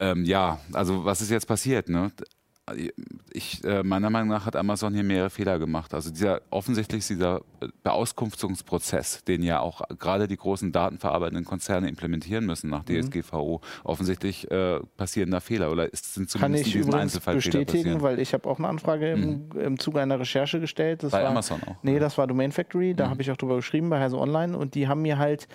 Ähm, ja, also was ist jetzt passiert? Ne? Ich, äh, meiner Meinung nach hat Amazon hier mehrere Fehler gemacht. Also dieser offensichtlich ist dieser äh, Beauskunftungsprozess, den ja auch gerade die großen datenverarbeitenden Konzerne implementieren müssen nach DSGVO. Offensichtlich äh, passieren da Fehler oder es sind Kann zumindest ich in Einzelfall Fehler bestätigen, passieren. weil ich habe auch eine Anfrage im, im Zuge einer Recherche gestellt. Das Bei war, Amazon auch. Nee, das war Domain Factory, da habe ich auch drüber geschrieben bei Heise Online und die haben mir halt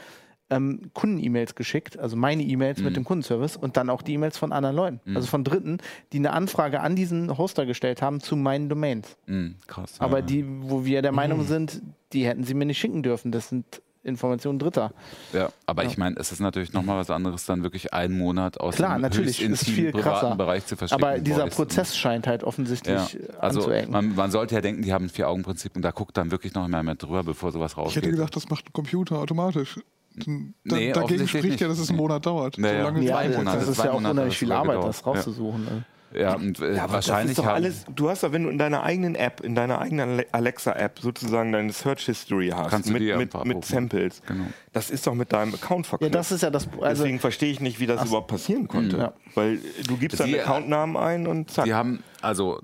ähm, Kunden-E-Mails geschickt, also meine E-Mails mit dem Kundenservice und dann auch die E-Mails von anderen Leuten, also von Dritten, die eine Anfrage an diesen Hoster gestellt haben zu meinen Domains. Mhm, krass. Aber ja. die, wo wir der Meinung sind, die hätten sie mir nicht schicken dürfen. Das sind Informationen Dritter. Ja, aber ich meine, es ist natürlich nochmal was anderes, dann wirklich einen Monat aus Klar, dem natürlich, ist viel krasser. privaten Bereich zu verschicken. Aber dieser Voice. Prozess scheint halt offensichtlich Ja, äh, also man, man sollte ja denken, die haben ein Vier-Augen-Prinzip und da guckt dann wirklich noch mehr mit drüber, bevor sowas Ich rausgeht. hätte gedacht, das macht ein Computer automatisch. Da, Nee, dagegen spricht ja, nicht. dass es einen Monat dauert. Ja, ja. Solange Ja, zwei Monate, das ist zwei ja auch Monate unheimlich viel Arbeit, gedauert. das rauszusuchen. Ne? ja, und äh, Ja, aber wahrscheinlich das ist doch haben, alles, du hast doch, wenn du in deiner eigenen App, in deiner eigenen Ale- Alexa-App sozusagen deine Search History hast, mit, die mit, mit. Samples, Genau. das ist doch mit deinem Account Ja, verknüpft. das ist ja das. Also, Deswegen verstehe ich nicht, wie das überhaupt passieren konnte. Ja. Weil du gibst deinen Sie- Accountnamen ein und zack. Die haben, also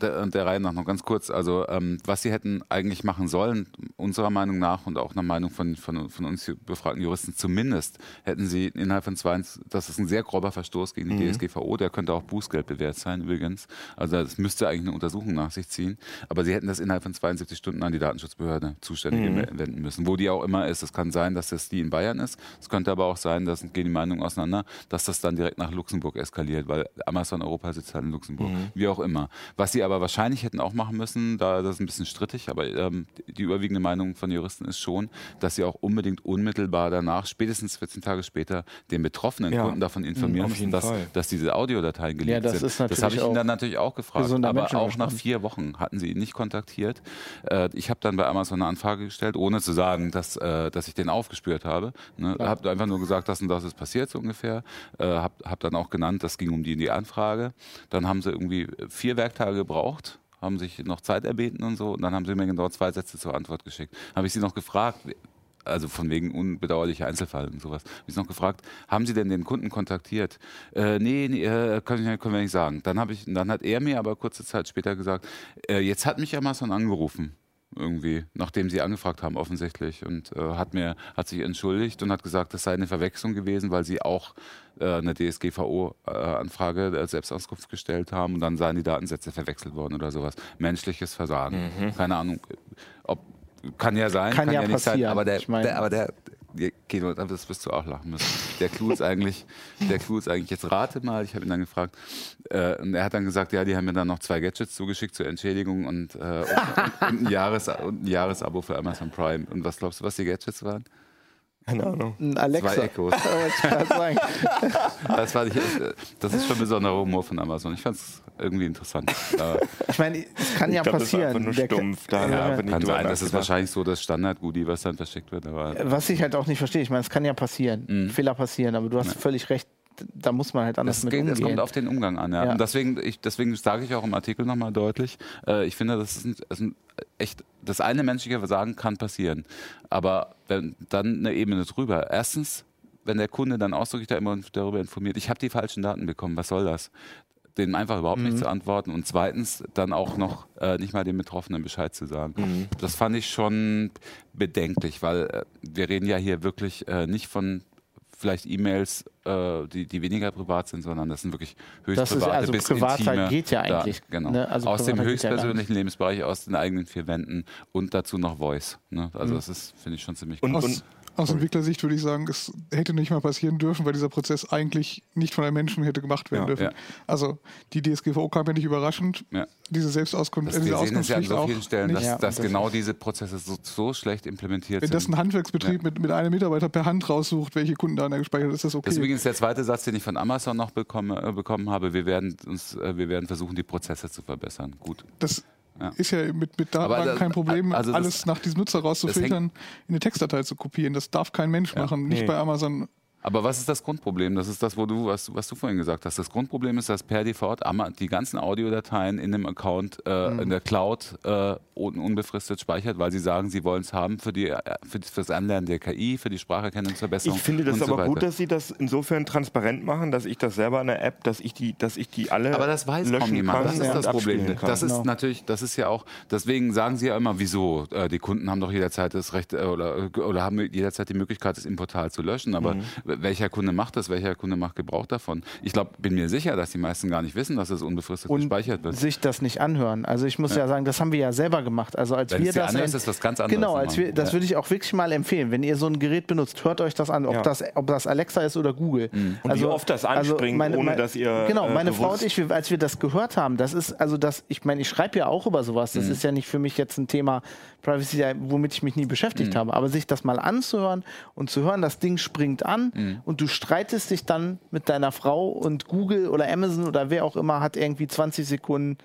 der, der Reihe nach noch ganz kurz, also ähm, was sie hätten eigentlich machen sollen, unserer Meinung nach und auch nach Meinung von, von, von uns befragten Juristen zumindest, hätten sie innerhalb von zwei, das ist ein sehr grober Verstoß gegen die DSGVO, der könnte auch Bußgeld bewährt sein übrigens. Also das müsste eigentlich eine Untersuchung nach sich ziehen. Aber sie hätten das innerhalb von 72 Stunden an die Datenschutzbehörde zuständig wenden müssen. Wo die auch immer ist. Es kann sein, dass das die in Bayern ist. Es könnte aber auch sein, dass gehen die Meinungen auseinander, dass das dann direkt nach Luxemburg eskaliert, weil Amazon Europa sitzt halt in Luxemburg. Wie auch auch immer. Was sie aber wahrscheinlich hätten auch machen müssen, da das ist ein bisschen strittig, aber ähm, die überwiegende Meinung von Juristen ist schon, dass sie auch unbedingt unmittelbar danach, spätestens 14 Tage später, den betroffenen Ja. Kunden davon informieren auf müssen, dass, dass diese Audiodateien geleakt das sind. das habe ich ihn dann natürlich auch gefragt. Aber auch nach vier Wochen hatten sie ihn nicht kontaktiert. Äh, ich habe dann bei Amazon eine Anfrage gestellt, ohne zu sagen, dass, äh, dass ich den aufgespürt habe. Ne? Habe einfach nur gesagt, das und das ist passiert so ungefähr. Äh, habe hab dann auch genannt, das ging um die, die Anfrage. Dann haben sie irgendwie vier Werktage gebraucht haben sich noch Zeit erbeten und so und dann haben sie mir genau zwei Sätze zur Antwort geschickt. Habe ich sie noch gefragt, also von wegen unbedauerlicher Einzelfall und sowas. Habe ich sie noch gefragt, haben Sie denn den Kunden kontaktiert? Äh, nee, nee äh, können, wir- können wir nicht sagen. Dann, ich, dann hat er mir aber kurze Zeit später gesagt, äh, jetzt hat mich Amazon angerufen. Irgendwie, nachdem sie angefragt haben, offensichtlich. Und äh, hat mir, hat sich entschuldigt und hat gesagt, das sei eine Verwechslung gewesen, weil sie auch äh, eine DSGVO-Anfrage äh, Selbstauskunft gestellt haben und dann seien die Datensätze verwechselt worden oder sowas. Menschliches Versagen. Keine Ahnung, ob kann ja sein, Kann kann, ja ja, nicht sein, passieren. aber der, Ich mein- der aber der ja, Kino, das wirst du auch lachen müssen. Der Clou ist eigentlich, der Clou ist eigentlich, jetzt rate mal, ich habe ihn dann gefragt, äh, und er hat dann gesagt, ja, die haben mir dann noch zwei Gadgets zugeschickt zur Entschädigung und, äh, und, und, ein, Jahres, und ein Jahresabo für Amazon Prime. Und was glaubst du, was die Gadgets waren? Keine Ahnung. Ein Alexa. Zwei Echos. Das, war nicht, das ist schon besonderer Humor von Amazon. Ich fand es irgendwie interessant. Ich meine, es kann ja ich glaub, das war passieren. einfach nur Der- stumpf. Da Ja, kann sein, das ist wahrscheinlich so das Standard-Goodie, was dann verschickt wird. Aber Was ich halt auch nicht verstehe, ich meine, es kann ja passieren, Mhm. Fehler passieren, aber du hast völlig recht, da muss man halt anders Das, mit geht, das umgehen. kommt auf den Umgang an. Ja. Ja. Deswegen, ich, deswegen sage ich auch im Artikel nochmal deutlich, äh, ich finde, das ist, ein, das ist ein echt, das eine menschliche Versagen kann passieren. Aber wenn, dann eine Ebene drüber. Erstens, wenn der Kunde dann ausdrücklich da immer darüber informiert, ich habe die falschen Daten bekommen, was soll das? Denen einfach überhaupt Mhm. nicht zu antworten und zweitens dann auch noch äh, nicht mal dem Betroffenen Bescheid zu sagen. Mhm. Das fand ich schon bedenklich, weil äh, wir reden ja hier wirklich äh, nicht von vielleicht E-Mails, äh, die, die weniger privat sind, sondern das sind wirklich höchst Das ist- private also bis privater intime geht ja eigentlich, Genau. ne? Also aus dem geht ja höchstpersönlichen Lebensbereich, aus den eigenen vier Wänden und dazu noch Voice. Ne? Also Mhm. das ist, finde ich schon ziemlich Und- krass. Aus, Entwicklersicht würde ich sagen, es hätte nicht mal passieren dürfen, weil dieser Prozess eigentlich nicht von einem Menschen hätte gemacht werden Ja, dürfen. ja. Also die DSGVO kam ja nicht überraschend. Ja. Diese Selbstauskunft, Das, äh, diese wir sehen es ja an so vielen Stellen, nicht. dass, Ja, dass das genau ist- diese Prozesse so, so schlecht implementiert Wenn das sind. ein Handwerksbetrieb mit, mit einem Mitarbeiter per Hand raussucht, welche Kundendaten er gespeichert hat, ist das okay. Das ist übrigens der zweite Satz, den ich von Amazon noch bekomme, äh, bekommen habe. Wir werden, uns, äh, wir werden versuchen, die Prozesse zu verbessern. Gut. Das Ja. ist ja mit, mit Datenbanken das- kein Problem, also das- alles nach diesem Nutzer rauszufiltern, in eine Textdatei zu kopieren. Das darf kein Mensch machen, nicht Nee. bei Amazon. Aber was ist das Grundproblem? Das ist das, wo du, was, was du vorhin gesagt hast. Das Grundproblem ist, dass per Default die ganzen Audiodateien in dem Account äh, Mhm. in der Cloud äh, un unbefristet speichert, weil sie sagen, sie wollen es haben für, die, äh, für fürs Anlernen der KI, für die Spracherkennungsverbesserung. Ich finde das und so aber gut, dass sie das insofern transparent machen, dass ich das selber in der App, dass ich die, dass ich die alle Aber das weiß kaum kann Das ist das Problem. Das ist Genau. natürlich, das ist ja auch, deswegen sagen sie ja immer, wieso? Äh, die Kunden haben doch jederzeit das Recht äh, oder, oder haben jederzeit die Möglichkeit, das im Portal zu löschen. Aber Mhm. Welcher Kunde macht das? Welcher Kunde macht Gebrauch davon? Ich glaube, bin mir sicher, dass die meisten gar nicht wissen, dass es unbefristet und gespeichert wird. sich das nicht anhören. Also ich muss ja, sagen, das haben wir ja selber gemacht. Also als Wenn wir das anhörst, ist was ganz anderes Genau, als wir, das Ja. würde ich auch wirklich mal empfehlen. Wenn ihr so ein Gerät benutzt, hört euch das an, ob, Ja. das, ob das Alexa ist oder Google. Mhm. Und wie oft das anspringt, ohne dass ihr, Genau, äh, meine Frau und ich, als wir das gehört haben, das ist, also das, ich meine, ich schreibe ja auch über sowas. Mhm. Das ist ja nicht für mich jetzt ein Thema Privacy, womit ich mich nie beschäftigt Mhm. habe. Aber sich das mal anzuhören und zu hören, das Ding springt an Mhm. und du streitest dich dann mit deiner Frau und Google oder Amazon oder wer auch immer hat irgendwie 20 Sekunden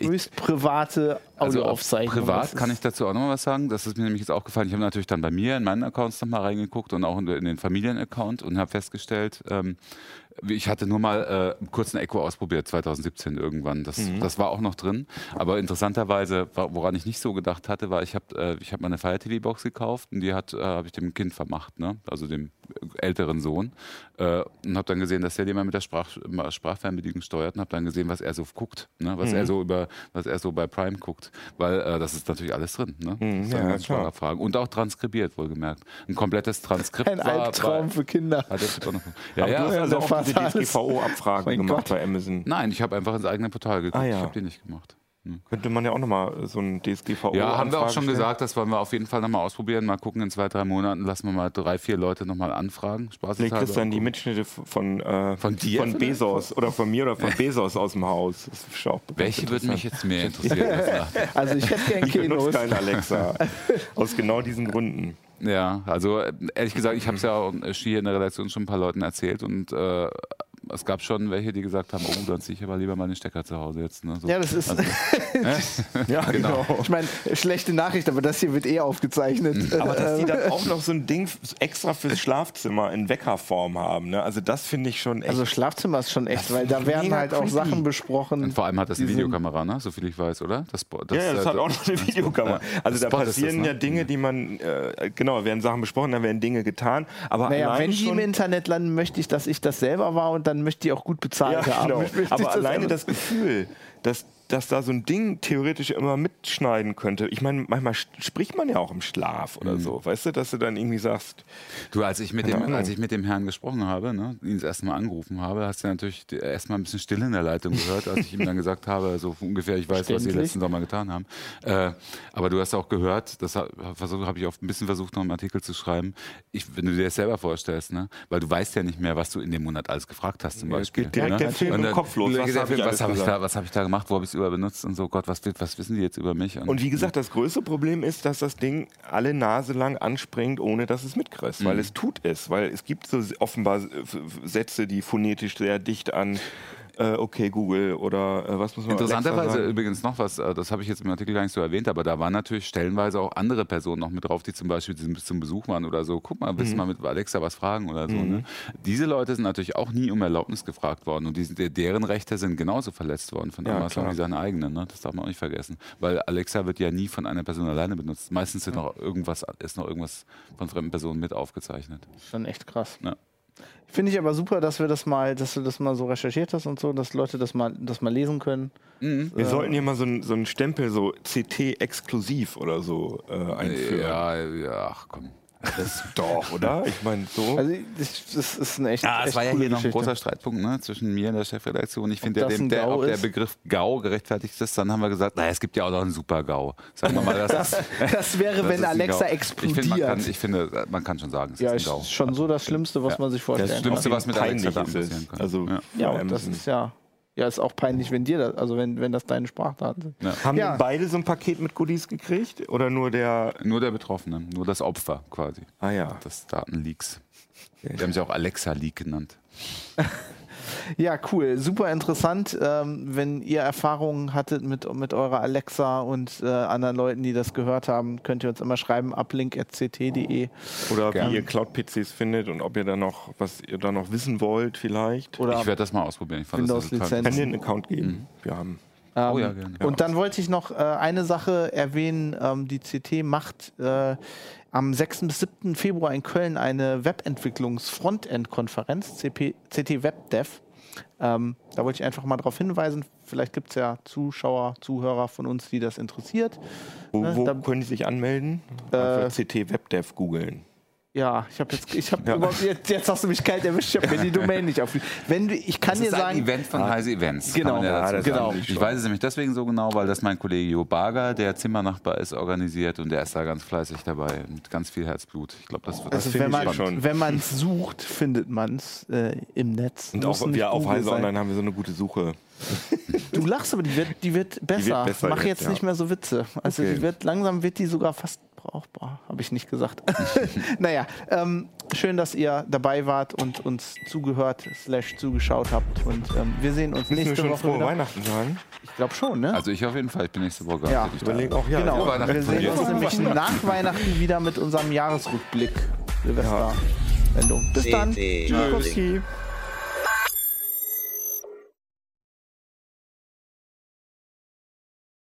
höchst private Also auf Audioaufzeichnung. privat Das kann ich dazu auch noch mal was sagen. Das ist mir nämlich jetzt aufgefallen. Ich habe natürlich dann bei mir in meinen Accounts noch mal reingeguckt und auch in, in den Familienaccount und habe festgestellt, ähm, ich hatte nur mal äh, kurz ein Echo ausprobiert, 2017 irgendwann. Das, das war auch noch drin. Aber interessanterweise, woran ich nicht so gedacht hatte, war, ich habe äh, ich hab mal eine Fire TV Box gekauft und die hat äh, habe ich dem Kind vermacht, ne? also dem älteren Sohn. Äh, und habe dann gesehen, dass der die mal mit der Sprach, Sprachfernbedienung steuert und habe dann gesehen, was er so guckt, ne? was er so über, was er so bei Prime guckt, weil äh, das ist natürlich alles drin. Ne? Mhm, Das ja, sind klar. Sprachabfragen. Und auch transkribiert, wohlgemerkt. Ein komplettes Transkript. ein Albtraum war- für Kinder. hat Ja, Aber ja, ja, also auch diese Vater alles- DSGVO-Abfrage Mein gemacht Gott. bei Amazon. Nein, ich habe einfach ins eigene Portal geguckt. Ah, ja. Ich habe die nicht gemacht. Könnte man ja auch nochmal so ein DSGVO Ja, haben wir auch schon stellen. gesagt, das wollen wir auf jeden Fall nochmal ausprobieren. Mal gucken, in zwei, drei Monaten lassen wir mal drei, vier Leute nochmal anfragen. Spaß Vielleicht kriegst du dann die Mitschnitte von, äh, Von dir von? Bezos oder von mir oder von Bezos aus dem Haus. Welche würden mich jetzt mehr interessieren? Also ich hätte gern Ich benutze Kenos. keinen Alexa. Aus genau diesen Gründen. Ja, also äh, ehrlich gesagt, ich habe es ja auch äh, hier in der Redaktion schon ein paar Leuten erzählt und äh, es gab schon welche, die gesagt haben, oh, dann ziehe ich aber lieber mal den Stecker zu Hause jetzt. Ne? So. Ja, das ist, Ja, genau. ich meine, schlechte Nachricht, aber das hier wird eh aufgezeichnet. Aber dass die dann auch noch so ein Ding extra fürs Schlafzimmer in Weckerform haben, ne? also das finde ich schon echt. Also Schlafzimmer ist schon echt, weil da werden halt auch creepy. Sachen besprochen. Und vor allem hat das eine Videokamera, ne? so viel ich weiß, oder? Das, das, ja, ja, das äh, hat auch noch eine Videokamera. Also da Spot ist das, passieren ne? ja Dinge, die man, äh, genau, werden Sachen besprochen, dann werden Dinge getan. Aber Naja, wenn die schon, im Internet landen, möchte ich, dass ich das selber war und dann möchte ich auch gut bezahlt ja, haben. genau. Aber alleine das Gefühl, dass, dass da so ein Ding theoretisch immer mitschneiden könnte. Ich meine, manchmal spricht man ja auch im Schlaf Mhm. oder so, weißt du, dass du dann irgendwie sagst, Du, als ich mit dem, Ahnung. als ich mit dem Herrn gesprochen habe, ne, ihn das erste Mal angerufen habe, hast du natürlich erstmal ein bisschen Stille in der Leitung gehört, als ich ihm dann gesagt habe, so ungefähr, ich weiß, was sie letzten Sommer getan haben. Äh, aber du hast auch gehört, das habe hab ich auch ein bisschen versucht, noch einen Artikel zu schreiben, ich, wenn du dir das selber vorstellst, ne, weil du weißt ja nicht mehr, was du in dem Monat alles gefragt hast zum Ja, Beispiel. geht direkt ne? der Film im Kopf los. Was habe ich, hab ich da gemacht, wo habe ich es über benutzt und so, Gott, was, was wissen die jetzt über mich? Und wie gesagt, das größte Problem ist, dass das Ding alle Nase lang anspringt, ohne dass es mitkriegst, weil es tut es. Weil es gibt so offenbar Sätze, die phonetisch sehr dicht an äh, okay Google oder äh, was muss man Interessanterweise übrigens noch was, äh, das habe ich jetzt im Artikel gar nicht so erwähnt, aber da waren natürlich stellenweise auch andere Personen noch mit drauf, die zum Beispiel zum, zum Besuch waren oder so. Guck mal, Mhm. willst du mal mit Alexa was fragen oder so. Ne? Diese Leute sind natürlich auch nie um Erlaubnis gefragt worden und die, sind- deren Rechte sind genauso verletzt worden von Ja, Amazon klar. wie seine eigenen. Ne? Das darf man auch nicht vergessen, weil Alexa wird ja nie von einer Person alleine benutzt. Meistens sind noch irgendwas, ist noch irgendwas von fremden Personen mit aufgezeichnet. Schon echt krass. Ja. Finde ich aber super, dass wir das mal, dass du das mal so recherchiert hast und so, dass Leute das mal, das mal lesen können. Wir sollten hier mal so einen so einen Stempel, so CT exklusiv oder so äh, einführen. Ja, ja, ach komm. Das doch, oder? Ich meine, so. Also das, das ist ein echt. Ja, es war ja hier noch ein großer Streitpunkt ne, zwischen mir und der Chefredaktion. Ich finde, Ob der, das der, GAU ob der? Begriff GAU gerechtfertigt ist, dann haben wir gesagt, naja, es gibt ja auch noch einen Super-GAU. Sagen wir mal, das, Das, das wäre, das wenn Alexa GAU. Ich explodiert. finde, man, kann, ich finde, man kann schon sagen, es ja, ist ein GAU. ist schon so das Schlimmste, was Ja. man sich vorstellen Das kann. Schlimmste, was mit peinlich Alexa passieren kann. Also, Ja. Ja, das ist ja. Ja, ist auch peinlich, wenn dir das, also wenn, wenn das deine Sprachdaten sind. Ja. Haben Ja. beide so ein Paket mit Goodies gekriegt? Oder nur der. Nur der Betroffene, nur das Opfer quasi Ah ja. des Datenleaks. Die haben sich auch Alexa-Leak genannt. Ja, cool. Super interessant. Ähm, wenn ihr Erfahrungen hattet mit, mit eurer Alexa und äh, anderen Leuten, die das gehört haben, könnt ihr uns immer schreiben, uplink.ct.de Oder Gerne. wie ihr Cloud-PCs findet und ob ihr da noch, was ihr da noch wissen wollt, vielleicht. oder Ich werde das mal ausprobieren. Ich fand das total- Windows-Lizenz. Kann dir einen Account geben? Wir haben. Ähm, Oh ja, gerne. Und dann wollte ich noch äh, eine Sache erwähnen. Ähm, die CT macht äh, am 6. bis 7. Februar in Köln eine Webentwicklungs-Frontend-Konferenz, CT WebDev. Ähm, da wollte ich einfach mal darauf hinweisen. Vielleicht gibt es ja Zuschauer, Zuhörer von uns, die das interessiert. Wo, Ne, wo da- können die sich anmelden? Äh, CT WebDev googeln. Ja, ich habe jetzt, ich habe Ja. überhaupt jetzt, jetzt hast du mich kalt erwischt. Ich habe mir die Domain nicht aufgeschrieben. Wenn du, ich kann Das dir ist ein sagen, Event von Heise Events. Genau. ja Ja, das weiß ich weiß es nämlich deswegen so genau, weil das mein Kollege Jo Barger, der Zimmernachbar ist, organisiert und der ist da ganz fleißig dabei mit ganz viel Herzblut. Ich glaube, das wird also finde wenn ich man schon. wenn man es sucht, findet man es äh, im Netz. Und auch wir auf Heise sein. Online haben wir so eine gute Suche. Du lachst, aber die wird, die wird besser. besser Mach jetzt, jetzt ja. nicht mehr so Witze. Also Okay. die wird langsam wird die sogar fast brauchbar. Habe ich nicht gesagt. naja, ähm, schön, dass ihr dabei wart und uns zugehört slash zugeschaut habt. Und ähm, wir sehen uns Müssen wir nächste schon Woche frohe wieder. Weihnachten sagen? Ich glaube schon, ne? Also ich auf jeden Fall, ich bin nächste Woche Ja. nicht da. Überlegen auch, ja. genau. Weihnachten Wir sehen uns nämlich nach Weihnachten wieder mit unserem Jahresrückblick. Silvester-Sendung. Bis dann. Tschüss.